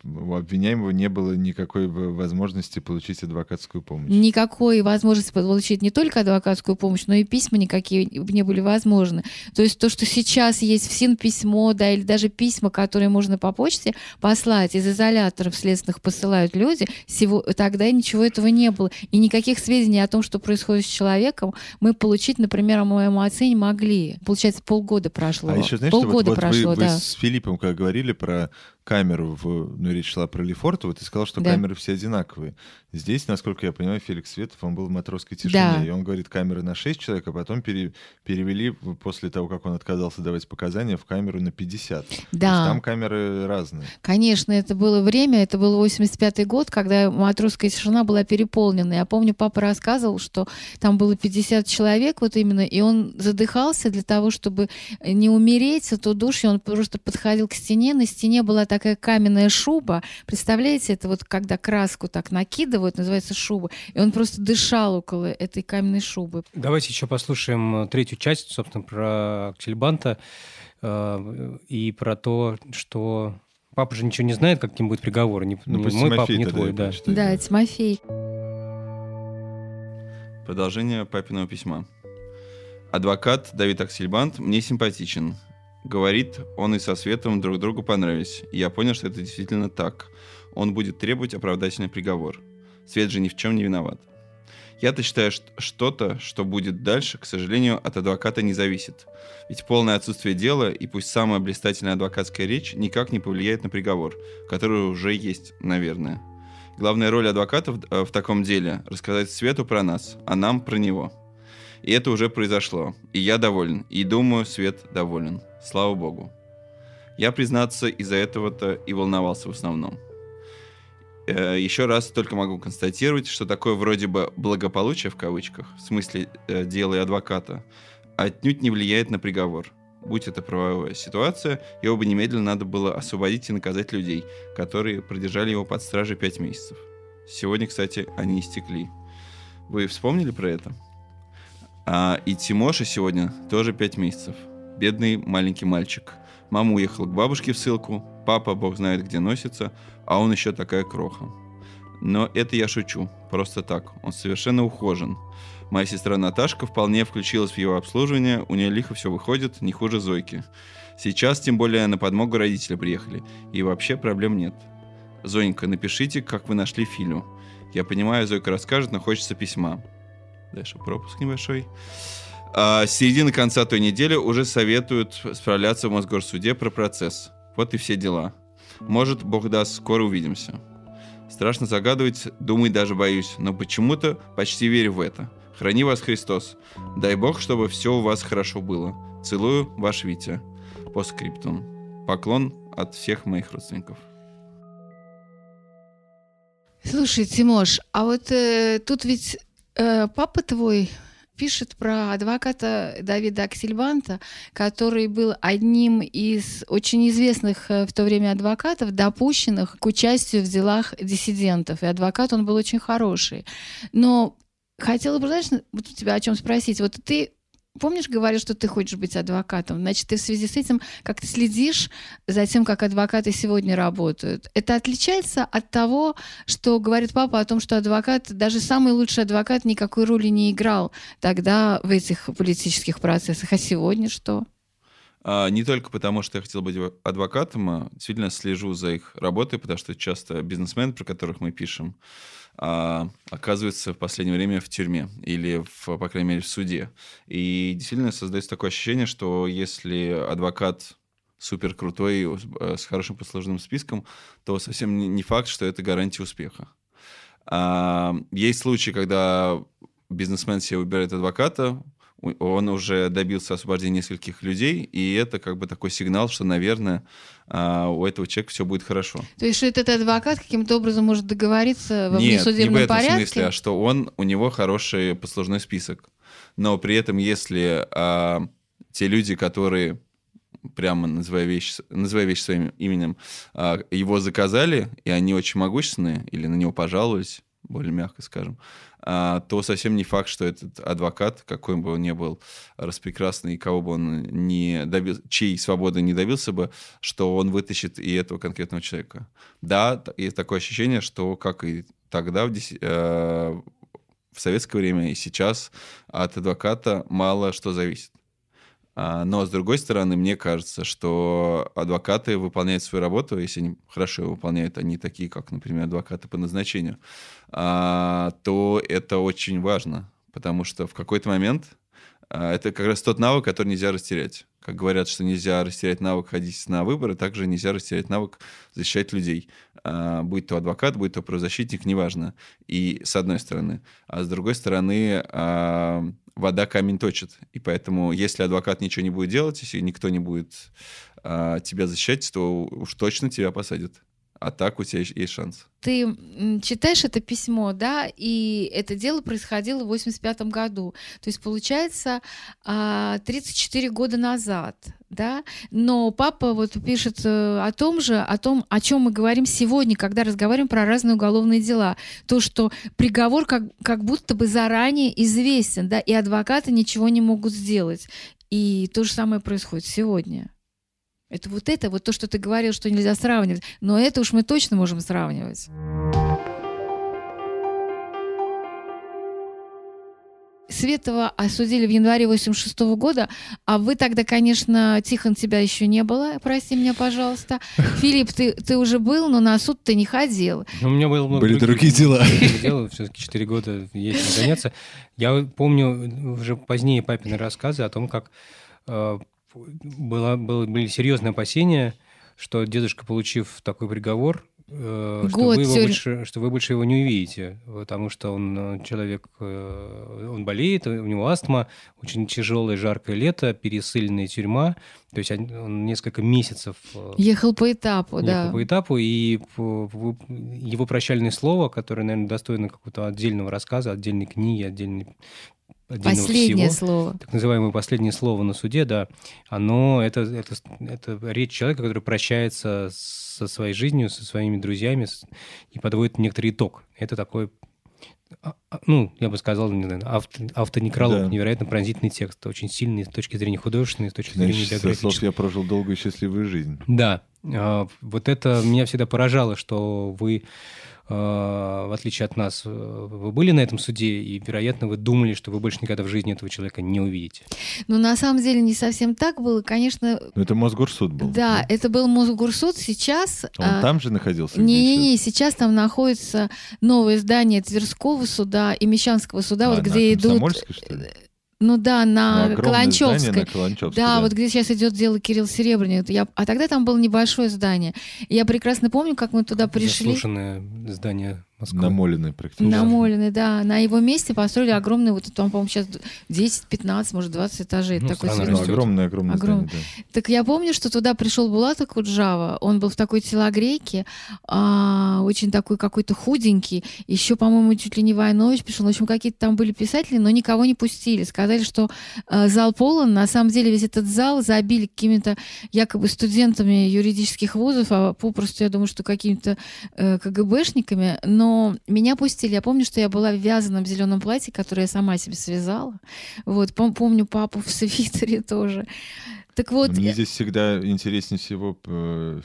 у обвиняемого не было никакой возможности получить адвокатскую помощь. Никакой возможности получить не только адвокатскую помощь, но и письма никакие не были возможны. То есть то, что сейчас есть в СИН письмо, да, или даже письма, которые можно по почте послать из изоляторов следственных посылают люди, всего, тогда ничего этого не было. И никаких сведений о том, что происходит с человеком, мы получить, например, о моем отце не могли. Получается, полгода прошло. А еще, знаешь, полгода вот, вот прошло, вы, да. вы с Филиппом, как говорили про камеру, в, ну, речь шла про Лефортово, ты сказал, что Да. камеры все одинаковые. Здесь, насколько я понимаю, Феликс Светов, он был в матросской тишине, Да. и он говорит, камеры на 6 человек, а потом пере- перевели, после того, как он отказался давать показания, в камеру на 50. То есть Да. там камеры разные. Конечно, это было время, это был 85-й год, когда матросская тишина была переполнена. Я помню, папа рассказывал, что там было 50 человек вот именно, и он задыхался для того, чтобы не умереть от удушья. Он просто подходил к стене, на стене была такая каменная шуба. Представляете, это вот когда краску так накидывают, называется шуба, и он просто дышал около этой каменной шубы. Давайте еще послушаем э, третью часть, собственно, про Аксельбанта э, и про то, что папа же ничего не знает, каким будет приговор. Не, Ну, не мой папа, не твой, да. прочитает, Да, Тимофей. Продолжение папиного письма. Адвокат Давид Аксельбант мне симпатичен. Говорит, он и со Светом друг другу понравились. И я понял, что это действительно так. Он будет требовать оправдательный приговор. Свет же ни в чем не виноват. Я-то считаю, что что-то, что будет дальше, к сожалению, от адвоката не зависит. Ведь полное отсутствие дела и пусть самая блистательная адвокатская речь никак не повлияет на приговор, который уже есть, наверное. Главная роль адвоката в, э, в таком деле – рассказать Свету про нас, а нам про него. И это уже произошло. И я доволен. И думаю, Свет доволен. Слава Богу. Я, признаться, из-за этого-то и волновался в основном. Э, Еще раз только могу констатировать, что такое вроде бы благополучие в кавычках, в смысле э, дела и адвоката, отнюдь не влияет на приговор. Будь это правовая ситуация, его бы немедленно надо было освободить и наказать людей, которые продержали его под стражей 5 месяцев. Сегодня, кстати, они истекли. Вы вспомнили про это? А, и Тимоша сегодня тоже 5 месяцев. Бедный маленький мальчик. Мама уехала к бабушке в ссылку, папа бог знает где носится, а он еще такая кроха. Но это я шучу, просто так, он совершенно ухожен. Моя сестра Наташка вполне включилась в его обслуживание, у нее лихо все выходит, не хуже Зойки. Сейчас, тем более, на подмогу родители приехали, и вообще проблем нет. Зонька, напишите, как вы нашли Филю. Я понимаю, Зойка расскажет, но хочется письма. Дальше пропуск небольшой. А, с середины конца той недели уже советуют справляться в Мосгорсуде про процесс. Вот и все дела. Может, бог даст, скоро увидимся. Страшно загадывать, думать даже боюсь, но почему-то почти верю в это. Храни вас Христос. Дай Бог, чтобы все у вас хорошо было. Целую, ваш Витя. По скриптум. Поклон от всех моих родственников. Слушай, Тимош, а вот э, тут ведь папа твой пишет про адвоката Давида Аксельбанта, который был одним из очень известных э, в то время адвокатов, допущенных к участию в делах диссидентов. И адвокат он был очень хороший. Но хотела бы, знаешь, вот тебя о чем спросить. Вот ты помнишь, говорил, что ты хочешь быть адвокатом? Значит, ты в связи с этим как-то следишь за тем, как адвокаты сегодня работают. Это отличается от того, что говорит папа о том, что адвокат, даже самый лучший адвокат никакой роли не играл тогда в этих политических процессах. А сегодня что? А, не только потому, что я хотел быть адвокатом, а действительно слежу за их работой, потому что часто бизнесмены, про которых мы пишем, а, оказываются в последнее время в тюрьме или, в, по крайней мере, в суде. И действительно создается такое ощущение, что если адвокат супер крутой, э, с хорошим послужным списком, то совсем не факт, что это гарантия успеха. Есть случаи, когда бизнесмен себе выбирает адвоката, он уже добился освобождения нескольких людей, и это как бы такой сигнал, что, наверное, а, у этого человека все будет хорошо. То есть, что этот адвокат каким-то образом может договориться во Нет, внесудебном не в этом порядке? смысле, а что он, у него хороший послужной список. Но при этом, если а, те люди, которые прямо называя вещи, называя вещи своим именем, а, его заказали, и они очень могущественные, или на него пожаловались, более мягко скажем, а, то совсем не факт, что этот адвокат, какой бы он ни был распрекрасный, кого бы он не добился, чьей свободы не добился бы, что он вытащит и этого конкретного человека. Да, есть такое ощущение, что как и тогда, в, э, в советское время и сейчас от адвоката мало что зависит. А, но, с другой стороны, мне кажется, что адвокаты выполняют свою работу, если они хорошо ее выполняют, они такие, как, например, адвокаты по назначению, а, то это очень важно, потому что в какой-то момент а, это как раз тот навык, который нельзя растерять. Как говорят, что нельзя растерять навык ходить на выборы, также нельзя растерять навык защищать людей. Будь то адвокат, будь то правозащитник, неважно. И с одной стороны. А с другой стороны, вода камень точит. И поэтому, если адвокат ничего не будет делать, если никто не будет а, тебя защищать, то уж точно тебя посадят. А так у тебя есть шанс. Ты читаешь это письмо, да, и это дело происходило в 85 году. То есть, получается, 34 а, года назад, да, но папа вот пишет э, о том же, о том, о чем мы говорим сегодня, когда разговариваем про разные уголовные дела. То, что приговор как, как будто бы заранее известен, да, и адвокаты ничего не могут сделать. И то же самое происходит сегодня. Это вот это, вот то, что ты говорил, что нельзя сравнивать. Но это уж мы точно можем сравнивать. Светова осудили в январе 86 года, а вы тогда, конечно, Тихон, тебя еще не было, прости меня, пожалуйста. [LAUGHS] Филипп, ты, ты уже был, но на суд ты не ходил. Ну, у меня было много Были другие дела. дела. Все-таки 4 года есть не заняться. Я помню уже позднее папины рассказы о том, как э, было, было, были серьезные опасения, что дедушка, получив такой приговор, э, что, вы его больше, что вы больше его не увидите, потому что он э, человек, э, он болеет, у него астма, очень тяжелое жаркое лето, пересыленная тюрьма, то есть он несколько месяцев ехал по этапу, ехал да, по этапу, и его прощальное слово, которое, наверное, достойно какого-то отдельного рассказа, отдельной книги, отдельной Последнее всего, слово. Так называемое последнее слово на суде, да, оно, это, это, это речь человека, который прощается со своей жизнью, со своими друзьями и подводит некоторый итог. Это такой а, а, ну, я бы сказал, не знаю, авто, автонекролог, да. невероятно пронзительный текст, очень сильный с точки зрения художественной, с точки Значит, зрения биографической. слов я прожил долгую и счастливую жизнь. Да, а, вот это меня всегда поражало, что вы в отличие от нас, э, вы были на этом суде, и, вероятно, вы думали, что вы больше никогда в жизни этого человека не увидите. Ну, на самом деле, не совсем так было. Конечно... Но это Мосгорсуд был. Да, да? это был Мосгорсуд. Сейчас... Он а... там же находился? Не-не-не, сейчас там находится новое здание Тверского суда и Мещанского суда, а, вот где идут... Что ли? Ну да, на ну, Каланчевской. на Каланчевской. Да, да, вот где сейчас идет дело Кирилл Серебренник. Я... А тогда там было небольшое здание. Я прекрасно помню, как мы туда пришли. Заслушанное здание Москвы. Намоленный практически. Намоленный, да. На его месте построили огромный, вот там, по-моему, сейчас 10, 15, может, 20 этажей. Ну, такой ну, огромное, огромное Огром... здание, да. Так я помню, что туда пришел Булата Куджава, он был в такой телогрейке, а, очень такой какой-то худенький, еще, по-моему, чуть ли не Войнович пришел, в общем, какие-то там были писатели, но никого не пустили. Сказали, что а, зал полон, на самом деле весь этот зал забили какими-то якобы студентами юридических вузов, а попросту, я думаю, что какими-то э, КГБшниками, но но меня пустили. Я помню, что я была в вязаном зеленом платье, которое я сама себе связала. Вот, помню папу в свитере тоже. Так вот, Мне здесь всегда интереснее всего э,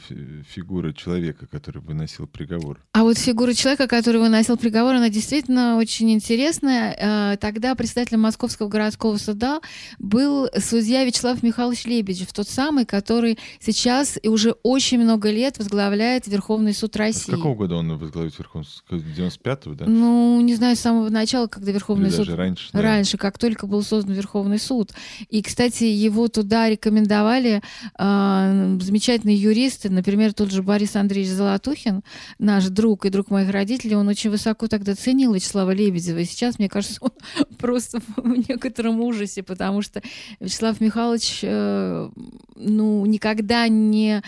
фигура человека, который выносил приговор. А вот фигура человека, который выносил приговор, она действительно очень интересная. Э, тогда председателем Московского городского суда был судья Вячеслав Михайлович Лебедев, тот самый, который сейчас и уже очень много лет возглавляет Верховный суд России. А с какого года он возглавит Верховный суд? 95-го, да? Ну, не знаю, с самого начала, когда Верховный Или суд... Даже раньше, да. Раньше, как только был создан Верховный суд. И, кстати, его туда рекомендовали рекомендовали э, замечательные юристы, например, тот же Борис Андреевич Золотухин, наш друг и друг моих родителей, он очень высоко тогда ценил Вячеслава Лебедева. И сейчас, мне кажется, он [LAUGHS] просто в некотором ужасе, потому что Вячеслав Михайлович э, ну, никогда не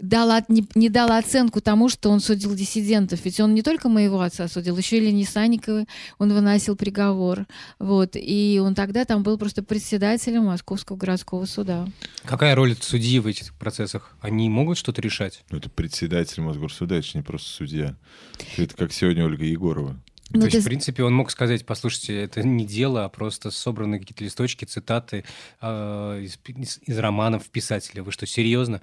дал, не, не дал оценку тому, что он судил диссидентов. Ведь он не только моего отца судил, еще и Лени Санниковой он выносил приговор. Вот. И он тогда там был просто председателем Московского городского суда. Какая роль судьи в этих процессах? Они могут что-то решать? Ну, это председатель Мосгорсуда, это же не просто судья. Это как сегодня Ольга Егорова. Ну, То есть, есть, в принципе, он мог сказать, послушайте, это не дело, а просто собраны какие-то листочки, цитаты э, из, из, из романов писателя. Вы что, серьезно?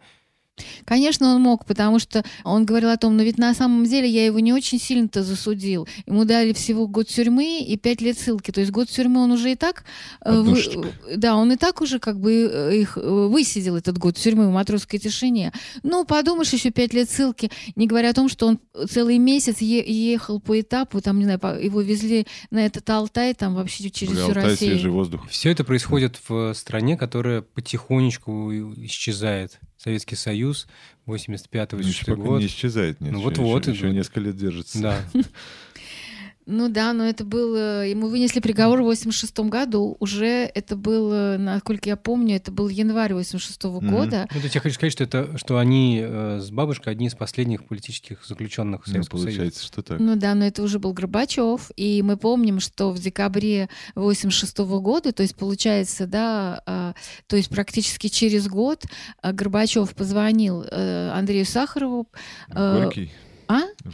Конечно, он мог, потому что он говорил о том, но ведь на самом деле я его не очень сильно-то засудил. Ему дали всего год тюрьмы и пять лет ссылки. То есть год тюрьмы он уже и так... Э, вы, да, он и так уже как бы э, их э, высидел, этот год тюрьмы в матросской тишине. Ну, подумаешь, еще пять лет ссылки, не говоря о том, что он целый месяц е- ехал по этапу, там, не знаю, его везли на этот Алтай, там вообще через Бля, всю Алтай, Россию. свежий воздух. Все это происходит в стране, которая потихонечку исчезает. Советский Союз, 85-86 ну, год. не исчезает, нет. Ну вот-вот. Еще, еще несколько лет держится. Да. [LAUGHS] Ну да, но это было... Ему вынесли приговор в 86 году. Уже это было, насколько я помню, это был январь 86 -го mm-hmm. года. Ну, я хочу сказать, что, это, что они э, с бабушкой одни из последних политических заключенных ну, Советского ну, получается, Союза. что так. Ну да, но это уже был Горбачев. И мы помним, что в декабре 86 -го года, то есть получается, да, э, то есть практически через год э, Горбачев позвонил э, Андрею Сахарову. Э, Горький?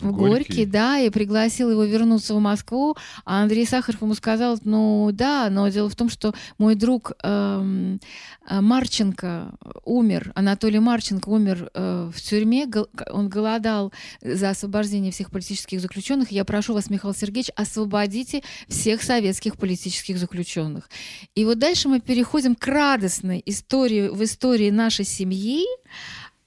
В, Горький. Горький, да, и пригласил его вернуться в Москву. А Андрей Сахаров ему сказал, ну да, но дело в том, что мой друг эм, э, Марченко умер, Анатолий Марченко умер э, в тюрьме, гол, он голодал за освобождение всех политических заключенных. Я прошу вас, Михаил Сергеевич, освободите всех советских политических заключенных. И вот дальше мы переходим к радостной истории в истории нашей семьи.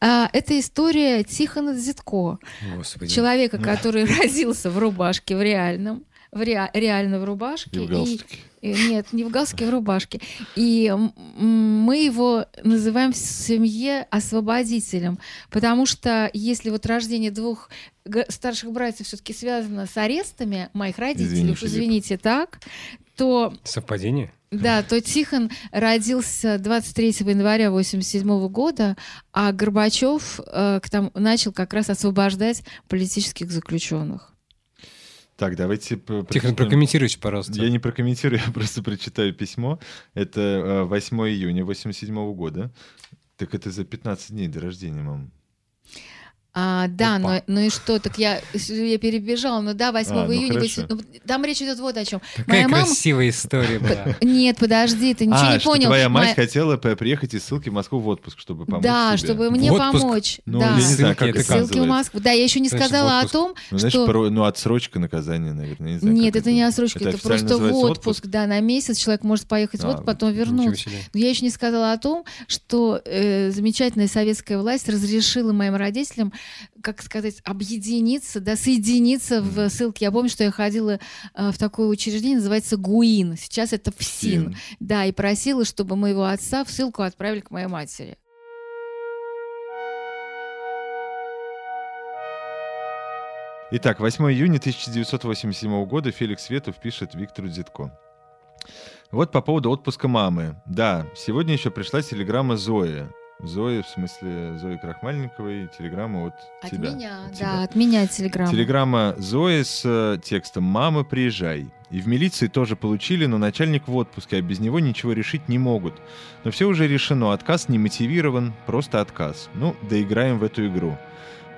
А, это история Тихона Зитко, Господи. человека, который [LAUGHS] родился в рубашке, в реальном, в ре, реально в рубашке. И в галстуке. И, нет, не в галстуке, в рубашке. И мы его называем в семье освободителем, потому что если вот рождение двух старших братьев все-таки связано с арестами моих родителей, Извини, извините, так, то... Совпадение? Да, то Тихон родился 23 января 1987 года, а Горбачев э, к там, начал как раз освобождать политических заключенных. Так, давайте... Тихон, прокомментируйте, пожалуйста. Я не прокомментирую, [LAUGHS] я просто прочитаю письмо. Это 8 э, июня 87 года. Так это за 15 дней до рождения, мам. А, да, но, ну и что? Так я, я перебежала. Ну да, 8 а, ну июня. 8, ну, там речь идет вот о чем. Какая Моя красивая мама... история была. Нет, подожди, ты ничего а, не что понял. твоя мать Моя... хотела приехать из ссылки в Москву в отпуск, чтобы помочь Да, тебе. чтобы мне помочь. Ну, да. я не знаю, как это Ссылки в Москву. Да, я еще не сказала о том, ну, знаешь, что... Про... Ну, отсрочка наказания, наверное. Не знаю, Нет, это, это не отсрочка, это, это просто в отпуск, отпуск, да, на месяц человек может поехать а, в отпуск, потом вернуться. Но я еще не сказала о том, что э, замечательная советская власть разрешила моим родителям, как сказать, объединиться, да, соединиться в ссылке. Я помню, что я ходила э, в такое учреждение, называется ГУИН. Сейчас это ФСИН. Да, и просила, чтобы моего отца в ссылку отправили к моей матери. Итак, 8 июня 1987 года Феликс Светов пишет Виктору Дзитко. Вот по поводу отпуска мамы. Да, сегодня еще пришла телеграмма Зои. Зои, в смысле Зои Крахмальниковой, телеграмма от, от тебя. Меня, от да, от меня телеграмма. Телеграмма Зои с э, текстом «Мама, приезжай». И в милиции тоже получили, но начальник в отпуске, а без него ничего решить не могут. Но все уже решено, отказ не мотивирован, просто отказ. Ну, доиграем в эту игру.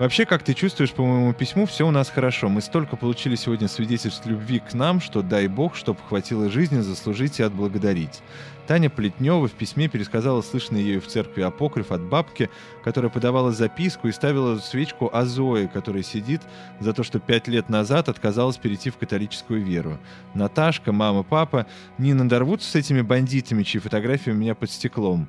Вообще, как ты чувствуешь по моему письму, все у нас хорошо. Мы столько получили сегодня свидетельств любви к нам, что дай бог, чтоб хватило жизни заслужить и отблагодарить. Таня Плетнева в письме пересказала слышный ею в церкви апокриф от бабки, которая подавала записку и ставила свечку о Зое, которая сидит за то, что пять лет назад отказалась перейти в католическую веру. Наташка, мама, папа не надорвутся с этими бандитами, чьи фотографии у меня под стеклом.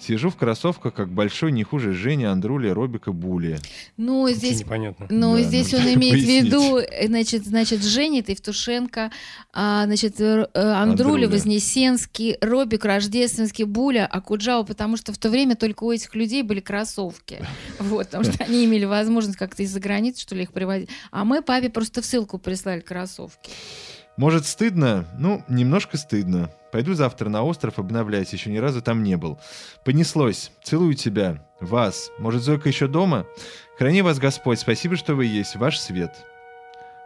Сижу в кроссовках, как большой, не хуже Жени, Андрули, Робика, Були. Ну, здесь непонятно. Ну, Да, здесь ну, он имеет в виду, э, значит, значит, Женя Евтушенко, а, значит, э, э, Андруля, Андруля. Вознесенский, Робик, Рождественский, Буля, Акуджава, потому что в то время только у этих людей были кроссовки. [LAUGHS] Вот, потому что они имели возможность как-то из-за границы, что ли, их привозить. А мы папе просто в ссылку прислали кроссовки. Может, стыдно? Ну, немножко стыдно. Пойду завтра на остров обновлять, еще ни разу там не был. Понеслось. Целую тебя. Вас. Может, Зойка еще дома? Храни вас Господь. Спасибо, что вы есть. Ваш свет.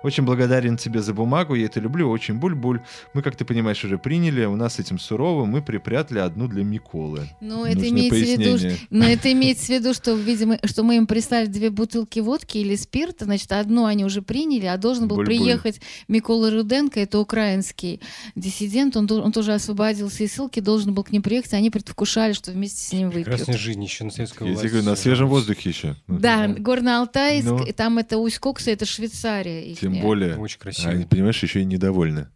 Очень благодарен тебе за бумагу, я это люблю, очень буль-буль. Мы, как ты понимаешь, уже приняли, у нас с этим сурово, мы припрятали одну для Миколы. Ну, это имеется в виду. Но это имеется в виду, что, видимо, что мы им прислали две бутылки водки или спирта, значит, одну они уже приняли, а должен был Буль-буль. приехать Микола Руденко, это украинский диссидент, он, он тоже освободился из ссылки, должен был к ним приехать, они предвкушали, что вместе с ним выпьют. Прекрасная жизнь еще на тебе власти. говорю, на свежем воздухе еще. Да, Ну. Горно-Алтайск, Ну. и там это Усть-Кокса, это Швейцария. Тем ихняя. более. Очень красиво. Они, понимаешь, еще и недовольны.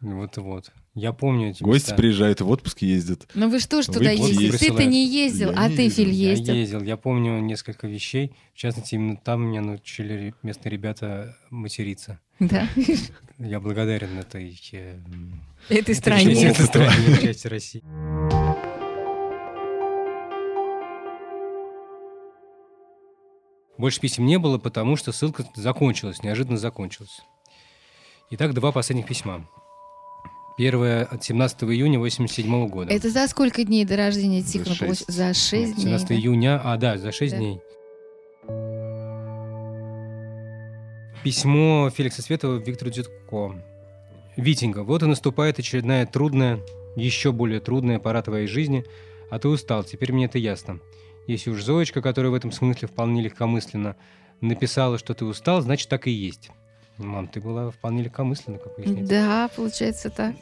Вот-вот. Я помню эти Гости места. приезжают, в отпуск ездят. Ну вы что ж Вы туда ездили? Ты-то не ездил, Я а не ты, ездил. Филь, Я ездил. ездил. Я помню несколько вещей. В частности, именно там меня научили местные ребята материться. Да, Я благодарен этой, э, этой стране. этой стране, части России. Больше писем не было, потому что ссылка закончилась, неожиданно закончилась. Итак, два последних письма. Первое от 17 июня 87 года. Это за сколько дней до рождения За Тихона? шесть. получ- За 6 дней. 17 да? июня, а да, за 6 Да. дней. Письмо Феликса Светова Виктору Дедко. Витенька, вот и наступает очередная трудная, еще более трудная пора твоей жизни, а ты устал, теперь мне это ясно. Если уж Зоечка, которая в этом смысле вполне легкомысленно, написала, что ты устал, значит так и есть. Мам, ты была вполне легкомысленна, как выясняется. Да, получается так.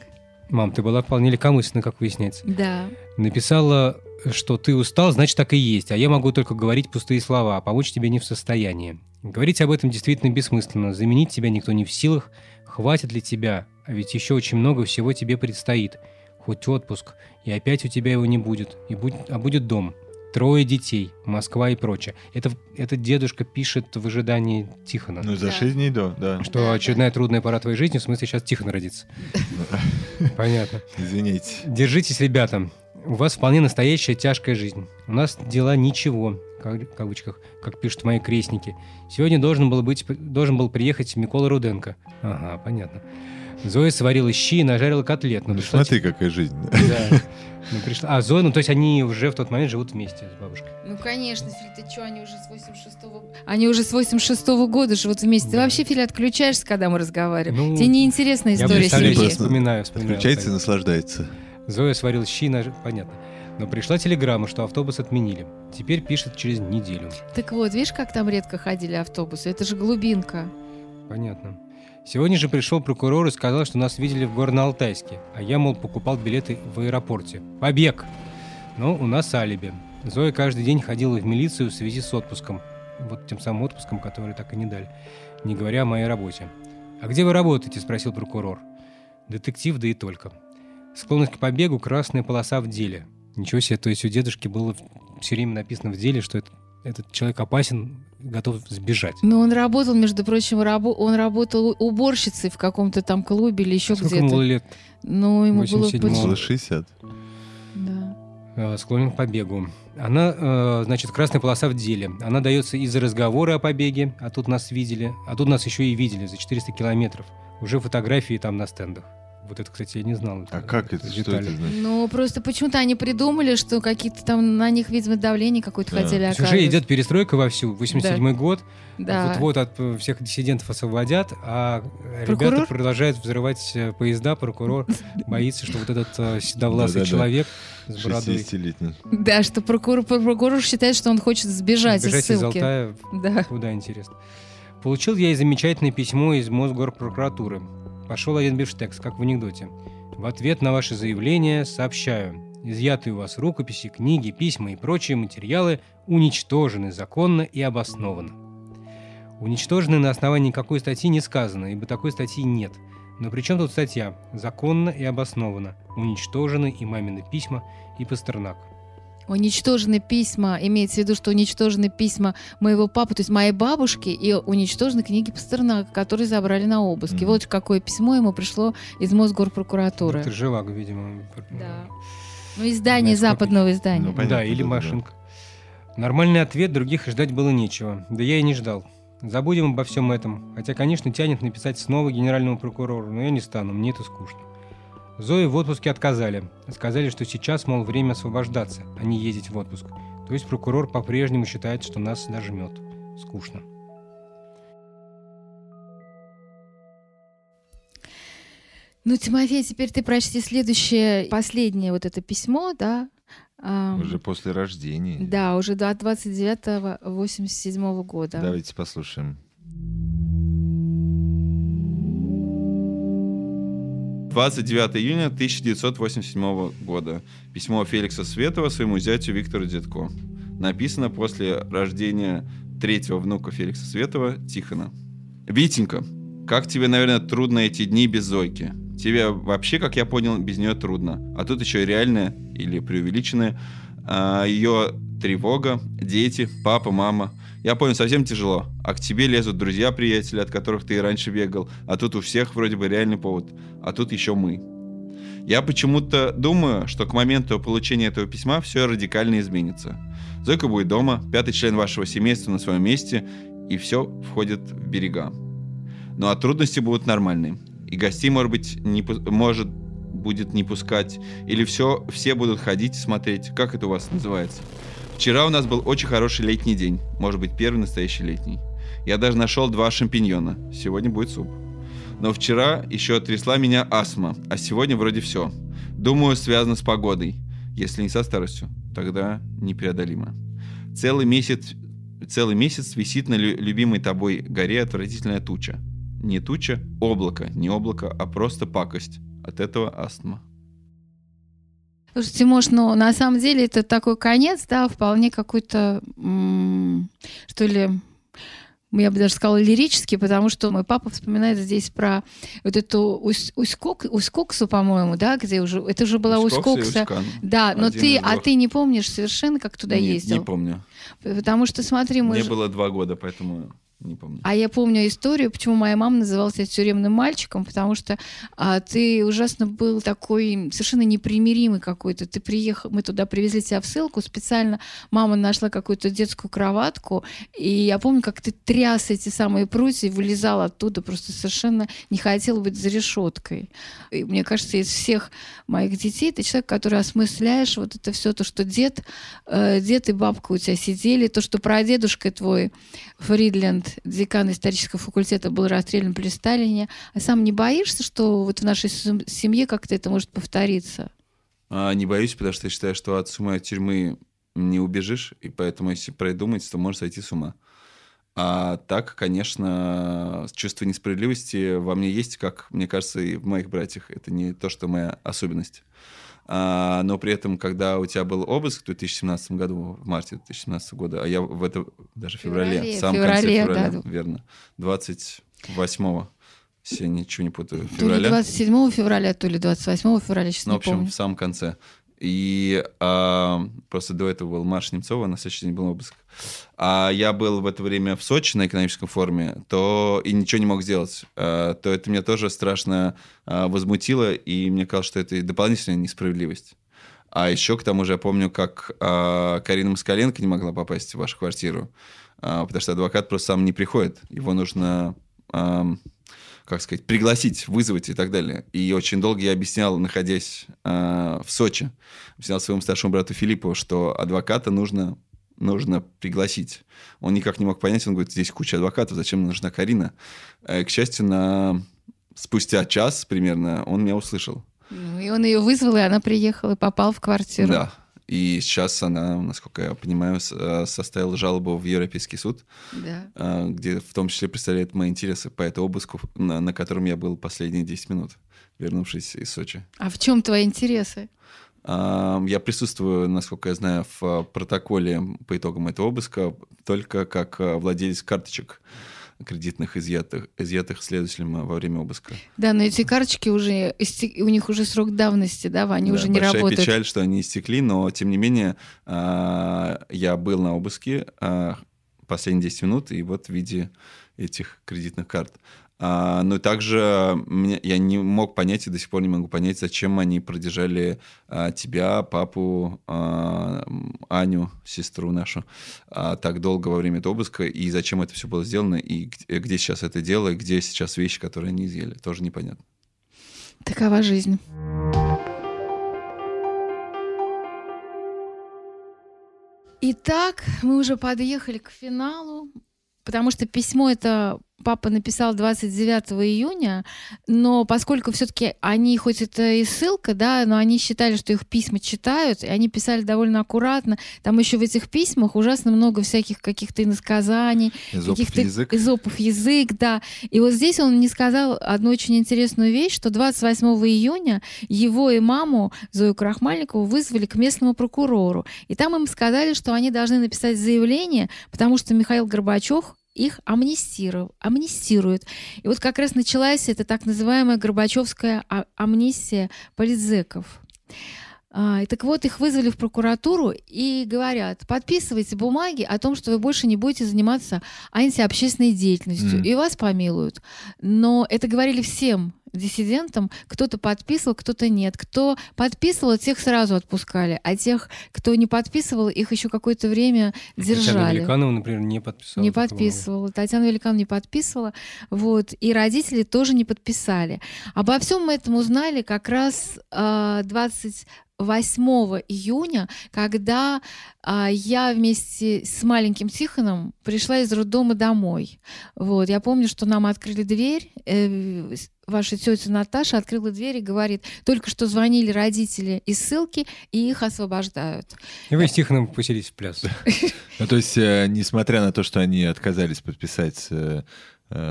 Мам, ты была вполне легкомысленна, как выясняется. Да. Написала, что ты устал, значит так и есть, а я могу только говорить пустые слова, а помочь тебе не в состоянии. Говорить об этом действительно бессмысленно, заменить тебя никто не в силах, хватит ли тебя, а ведь еще очень много всего тебе предстоит. Хоть отпуск, и опять у тебя его не будет, и будь- а будет дом. Трое детей, Москва и прочее. Это, это дедушка пишет в ожидании Тихона. Ну, за Да. 6 дней до, да. что Да, очередная трудная пора твоей жизни, в смысле сейчас Тихон родится. [LAUGHS] Понятно. Извините. Держитесь, ребята. У вас вполне настоящая тяжкая жизнь. У нас дела ничего, как- в кавычках, как пишут мои крестники. Сегодня должен был, быть, должен был приехать Микола Руденко. Ага, понятно. Зоя сварила щи и нажарила котлет. Ну, пришла смотри, какая жизнь. Да. Ну, пришла... А, Зоя, ну то есть они уже в тот момент живут вместе с бабушкой. Ну, конечно, Филь, ты что, они уже с 86-го... Они уже с 86-го года живут вместе. Ты Да. вообще, Филя, отключаешься, когда мы разговариваем? Ну, Тебе неинтересная Я история представляю, семьи. просто- вспоминаю, вспоминаю. Включается и наслаждается. Зоя сварила щи, и наж- понятно. Но пришла телеграмма, что автобус отменили. Теперь пишет через неделю. Так вот, видишь, как там редко ходили автобусы? Это же глубинка. Понятно. Сегодня же пришел прокурор и сказал, что нас видели в Горно-Алтайске, а я, мол, покупал билеты в аэропорте. Побег! Но у нас алиби. Зоя каждый день ходила в милицию в связи с отпуском. Вот тем самым отпуском, который так и не дали. Не говоря о моей работе. «А где вы работаете?» – спросил прокурор. «Детектив, да и только». Склонность к побегу – красная полоса в деле. Ничего себе, то есть у дедушки было все время написано в деле, что это- этот человек опасен, готов сбежать. Но он работал, между прочим, рабо- он работал уборщицей в каком-то там клубе или еще Сколько ему было где-то. лет? Ну, ему было... 87-го. почти- Было 60. Да. Э, склонен к побегу. Она, э, значит, красная полоса в деле. Она дается из-за разговора о побеге, а тут нас видели, а тут нас еще и видели за 400 километров. Уже фотографии там на стендах. Вот это, кстати, я не знал. А как это? Что это значит? Ну, просто почему-то они придумали, что какие-то там на них, видимо, давление какое-то Да. хотели есть уже оказывать. идет перестройка вовсю. 87 год. Да. Вот-вот от э, всех диссидентов освободят, а Прокурор? ребята продолжают взрывать э, поезда. Прокурор [LAUGHS] боится, что вот этот э, седовласый человек с бородой 60-летний. Да, что прокурор, прокурор считает, что он хочет сбежать, бежать из из ссылки. Алтая Да. Куда интересно. Получил я и замечательное письмо из Мосгорпрокуратуры. Пошел один бифштекс, как в анекдоте. В ответ на ваше заявление сообщаю. Изъятые у вас рукописи, книги, письма и прочие материалы уничтожены законно и обоснованно. Уничтожены на основании какой статьи не сказано, ибо такой статьи нет. Но при чем тут статья? Законно и обоснованно. Уничтожены и мамины письма, и Пастернак. Уничтожены письма, имеется в виду, что уничтожены письма моего папы, то есть моей бабушки, и уничтожены книги Пастернака, которые забрали на обыск. И вот какое письмо ему пришло из Мосгорпрокуратуры. Это Живаго, видимо. Да. Ну, издание Насколько- западного издания. Ну, понятно, да, или машинка. Нормальный ответ, других ждать было нечего. Да я и не ждал. Забудем обо всем этом. Хотя, конечно, тянет написать снова генеральному прокурору, но я не стану, мне это скучно. Зои в отпуске отказали. Сказали, что сейчас, мол, время освобождаться, а не ездить в отпуск. То есть прокурор по-прежнему считает, что нас нажмет. Скучно. Ну, Тимофей, теперь ты прочти следующее, последнее вот это письмо, да? Уже после рождения. Да, уже до 29 87 года. Давайте послушаем. 29 июня 1987 года. Письмо Феликса Светова своему зятю Виктору Дедко. Написано после рождения третьего внука Феликса Светова, Тихона. «Витенька, как тебе, наверное, трудно эти дни без Зойки? Тебе вообще, как я понял, без нее трудно. А тут еще реальная или преувеличенная а, ее тревога, дети, папа, мама. Я понял, совсем тяжело. А к тебе лезут друзья-приятели, от которых ты и раньше бегал. А тут у всех вроде бы реальный повод. А тут еще мы. Я почему-то думаю, что к моменту получения этого письма все радикально изменится. Зойка будет дома, пятый член вашего семейства на своем месте, и все входит в берега. Ну а трудности будут нормальные. И гостей, может быть, не, может будет не пускать. Или все, все будут ходить и смотреть. Как это у вас называется? Вчера у нас был очень хороший летний день. Может быть, первый настоящий летний. Я даже нашел два шампиньона. Сегодня будет суп. Но вчера еще трясла меня астма, а сегодня вроде все. Думаю, связано с погодой. Если не со старостью, тогда непреодолимо. Целый месяц, целый месяц висит на лю- любимой тобой горе отвратительная туча. Не туча, облако. Не облако, а просто пакость. От этого астма. Слушай, Тимош, ну на самом деле это такой конец, да, вполне какой-то, что ли, я бы даже сказала лирический, потому что мой папа вспоминает здесь про вот эту Усть- Усть-Кок- Усть-Коксу, по-моему, да, где уже, это уже была Усть-Кокса. Усть-Кан. Да, но ты, а ты не помнишь совершенно, как туда Не- ездил? Не помню. Потому что, смотри, мы Мне же- было два года, поэтому не помню. А я помню историю, почему моя мама называла тебя тюремным мальчиком, потому что а, ты ужасно был такой совершенно непримиримый какой-то. Ты приехал, мы туда привезли тебя в ссылку, специально мама нашла какую-то детскую кроватку, и я помню, как ты тряс эти самые прутья и вылезал оттуда, просто совершенно не хотел быть за решеткой. И мне кажется, из всех моих детей ты человек, который осмысляешь вот это все, то, что дед, э, дед и бабка у тебя сидели, то, что прадедушка твой Фридленд, декан исторического факультета, был расстрелян при Сталине. А сам не боишься, что вот в нашей сем- семье как-то это может повториться? А, не боюсь, потому что я считаю, что от сумы от тюрьмы не убежишь, и поэтому, если придумать, то можешь сойти с ума. А так, конечно, чувство несправедливости во мне есть, как, мне кажется, и в моих братьях. Это не то, что моя особенность. А, но при этом, когда у тебя был обыск в 2017 году, в марте 2017 года, а я в это даже в феврале, Феврале, в самом феврале, конце февраля, да. верно, 28 если я ничего не путаю, То ли февраля. 27 февраля, то ли 28 февраля, сейчас Ну, в общем, помню. в самом конце. И а, просто до этого был марш Немцова, на следующий день был обыск. А я был в это время в Сочи на экономическом форуме, то и ничего не мог сделать. А, то это меня тоже страшно а, возмутило, и мне казалось, что это дополнительная несправедливость. А еще к тому же я помню, как а, Карина Москаленко не могла попасть в вашу квартиру, а, потому что адвокат просто сам не приходит. Его нужно, ам, как сказать, пригласить, вызвать и так далее. И очень долго я объяснял, находясь а, в Сочи, объяснял своему старшему брату Филиппу, что адвоката нужно нужно пригласить. Он никак не мог понять, он говорит, здесь куча адвокатов, зачем нужна Карина? Э, К счастью, на... спустя час примерно он меня услышал. Ну, и он ее вызвал, и она приехала, и попал в квартиру. Да. И сейчас она, насколько я понимаю, э, составила жалобу в Европейский суд, Да. э, где в том числе представляет мои интересы по этому обыску, на, на котором я был последние 10 минут, вернувшись из Сочи. А в чем твои интересы? А, Я присутствую, насколько я знаю, в э, протоколе по итогам этого обыска только как владелец карточек кредитных, изъятых, изъятых следователем во время обыска. Да, но эти карточки уже, у них уже срок давности, да, они Да, уже не большая работают. печаль, что они истекли, но тем не менее а, я был на обыске а, последние 10 минут, и вот в виде этих кредитных карт. А, но также я не мог понять и до сих пор не могу понять, зачем они продержали а, тебя, папу, а, Аню, сестру нашу, так долго во время этого обыска, и зачем это все было сделано, и где, где сейчас это дело, и где сейчас вещи, которые они изъяли. Тоже непонятно. Такова жизнь. Итак, мы уже подъехали к финалу, потому что письмо это папа написал 29 июня, но поскольку все-таки они, хоть это и ссылка, да, но они считали, что их письма читают, и они писали довольно аккуратно. Там еще в этих письмах ужасно много всяких каких-то иносказаний, Эзопов каких-то язык. Эзопов язык, да. И вот здесь он не сказал одну очень интересную вещь, что 28 июня его и маму Зою Крахмальникову вызвали к местному прокурору. И там им сказали, что они должны написать заявление, потому что Михаил Горбачев их амнистировал, амнистирует. И вот как раз началась эта так называемая Горбачевская а- амнистия политзеков. А, и так вот, их вызвали в прокуратуру и говорят, подписывайте бумаги о том, что вы больше не будете заниматься антиобщественной деятельностью, mm. и вас помилуют. Но это говорили всем диссидентам, кто-то подписывал, кто-то нет. Кто подписывал, тех сразу отпускали, а тех, кто не подписывал, их еще какое-то время ну, держали. Татьяна Великанова, например, не подписала. Не подписывала. Такого. Татьяна Великанова не подписывала. Вот. И родители тоже не подписали. Обо всем мы этом узнали как раз а, э, 20 8 июня, когда а, я вместе с маленьким Тихоном пришла из роддома домой. Вот, я помню, что нам открыли дверь, э, ваша тетя Наташа открыла дверь и говорит, только что звонили родители из ссылки, и их освобождают. И вы с Тихоном поселились в пляс. [LAUGHS] То есть, э, несмотря на то, что они отказались подписать э,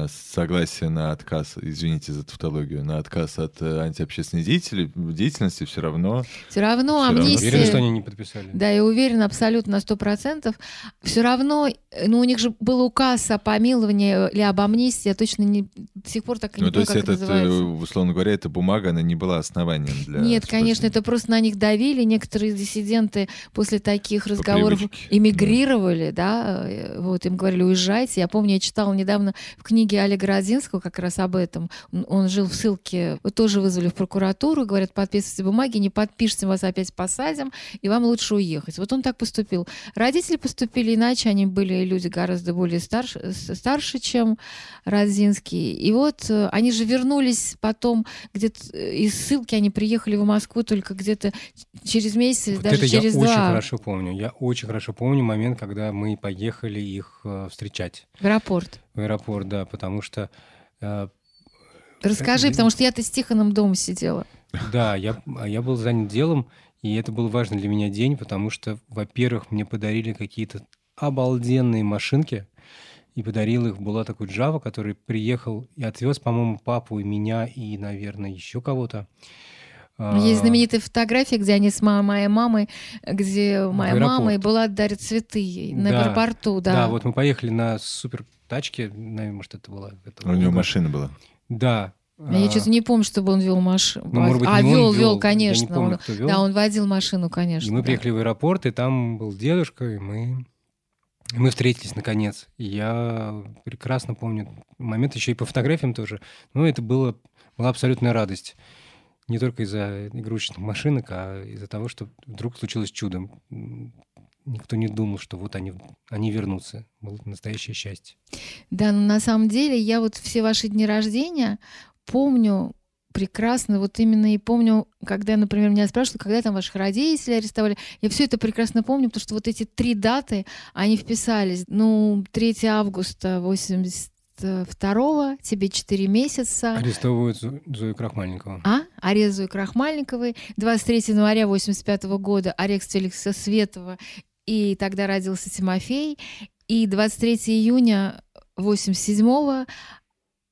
согласие на отказ, извините за тавтологию, на отказ от э, антиобщественной деятели- деятельности, все равно Все равно равно. амнистия... Уверен, что они не подписали? Да, я уверена абсолютно на сто процентов. Все равно, э, ну, у них же был указ о помиловании или об амнистии, я точно не, до сих пор так и не Ну, то помню, есть, как этот, это э, называется. условно говоря, эта бумага, она не была основанием для... Нет, конечно, использования. это просто на них давили. Некоторые диссиденты после таких разговоров привычке, эмигрировали, да, э, вот им говорили, уезжайте. Я помню, я читала недавно в книге Олега Родзинского как раз об этом. Он, жил в ссылке, тоже вызвали в прокуратуру, говорят, подписывайте бумаги, не подпишите, вас опять посадим, и вам лучше уехать. Вот он так поступил. Родители поступили иначе, они были люди гораздо более старше, старше чем Родзинский. И вот э, они же вернулись потом где-то э, из ссылки, они приехали в Москву только где-то через месяц, Вот даже это через я два. очень хорошо помню. Я очень хорошо помню момент, когда мы поехали их э, встречать В аэропорт. В аэропорт, да, потому что э, Расскажи, Э, потому что я-то с Тихоном дома сидела. Да, я, я был занят делом, и это был важный для меня день, потому что, во-первых, мне подарили какие-то обалденные машинки, и подарил их была такой Джава, который приехал и отвез, по-моему, папу и меня, и, наверное, еще кого-то. Есть А, знаменитая фотография, где они с моей мамой, где моя мама и была дарит цветы ей на Да, аэропорту, да. Да, вот мы поехали на супер тачке, наверное, может, это была... это У него машина была. Да. Я а, что-то не помню, чтобы он вел машину. ну, может быть, а, не он вел, вел, вел, я конечно. не помню, он- кто вел. Да, он водил машину, конечно. И мы да. приехали в аэропорт, и там был дедушка, и мы, и мы встретились наконец. И я прекрасно помню момент, еще и по фотографиям тоже. Ну, это было, была абсолютная радость. Не только из-за игрушечных машинок, а из-за того, что вдруг случилось чудо. Никто не думал, что вот они, они вернутся. Было настоящее счастье. Да, но на самом деле я вот все ваши дни рождения помню прекрасно, вот именно и помню, когда, например, меня спрашивают, когда там ваших родителей арестовали, я все это прекрасно помню, потому что вот эти три даты, они вписались. Ну, 3 августа 82 тебе 4 месяца. Арестовывают Зо- Зою Крахмальникову. А? Арест Зои Крахмальниковой. 23 января 85 года арест Феликса Светова. И тогда родился Тимофей. И 23 июня 87-го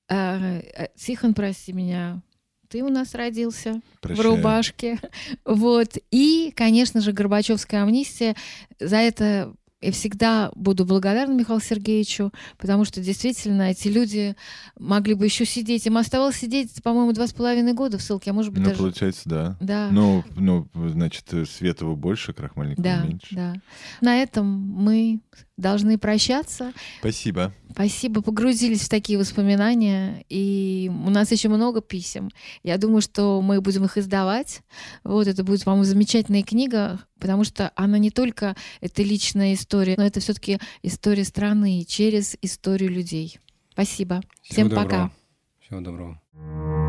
э, э, Тихон, прости меня, ты у нас родился в Прощаю. рубашке. [LAUGHS] Вот. И, конечно же, Горбачевская амнистия. За это я всегда буду благодарна Михаилу Сергеевичу, потому что действительно эти люди могли бы еще сидеть. Им оставалось сидеть, по-моему, два с половиной года в ссылке, а может быть Ну, даже... получается, да. Да. Ну, ну, значит, Светова больше, Крахмальникова да, меньше. да. На этом мы должны прощаться. Спасибо. Спасибо, погрузились в такие воспоминания, и у нас еще много писем. Я думаю, что мы будем их издавать. Вот это будет, по-моему, замечательная книга, потому что она не только это личная история, но это все-таки история страны через историю людей. Спасибо. Всего Всем пока. доброго. Всего доброго.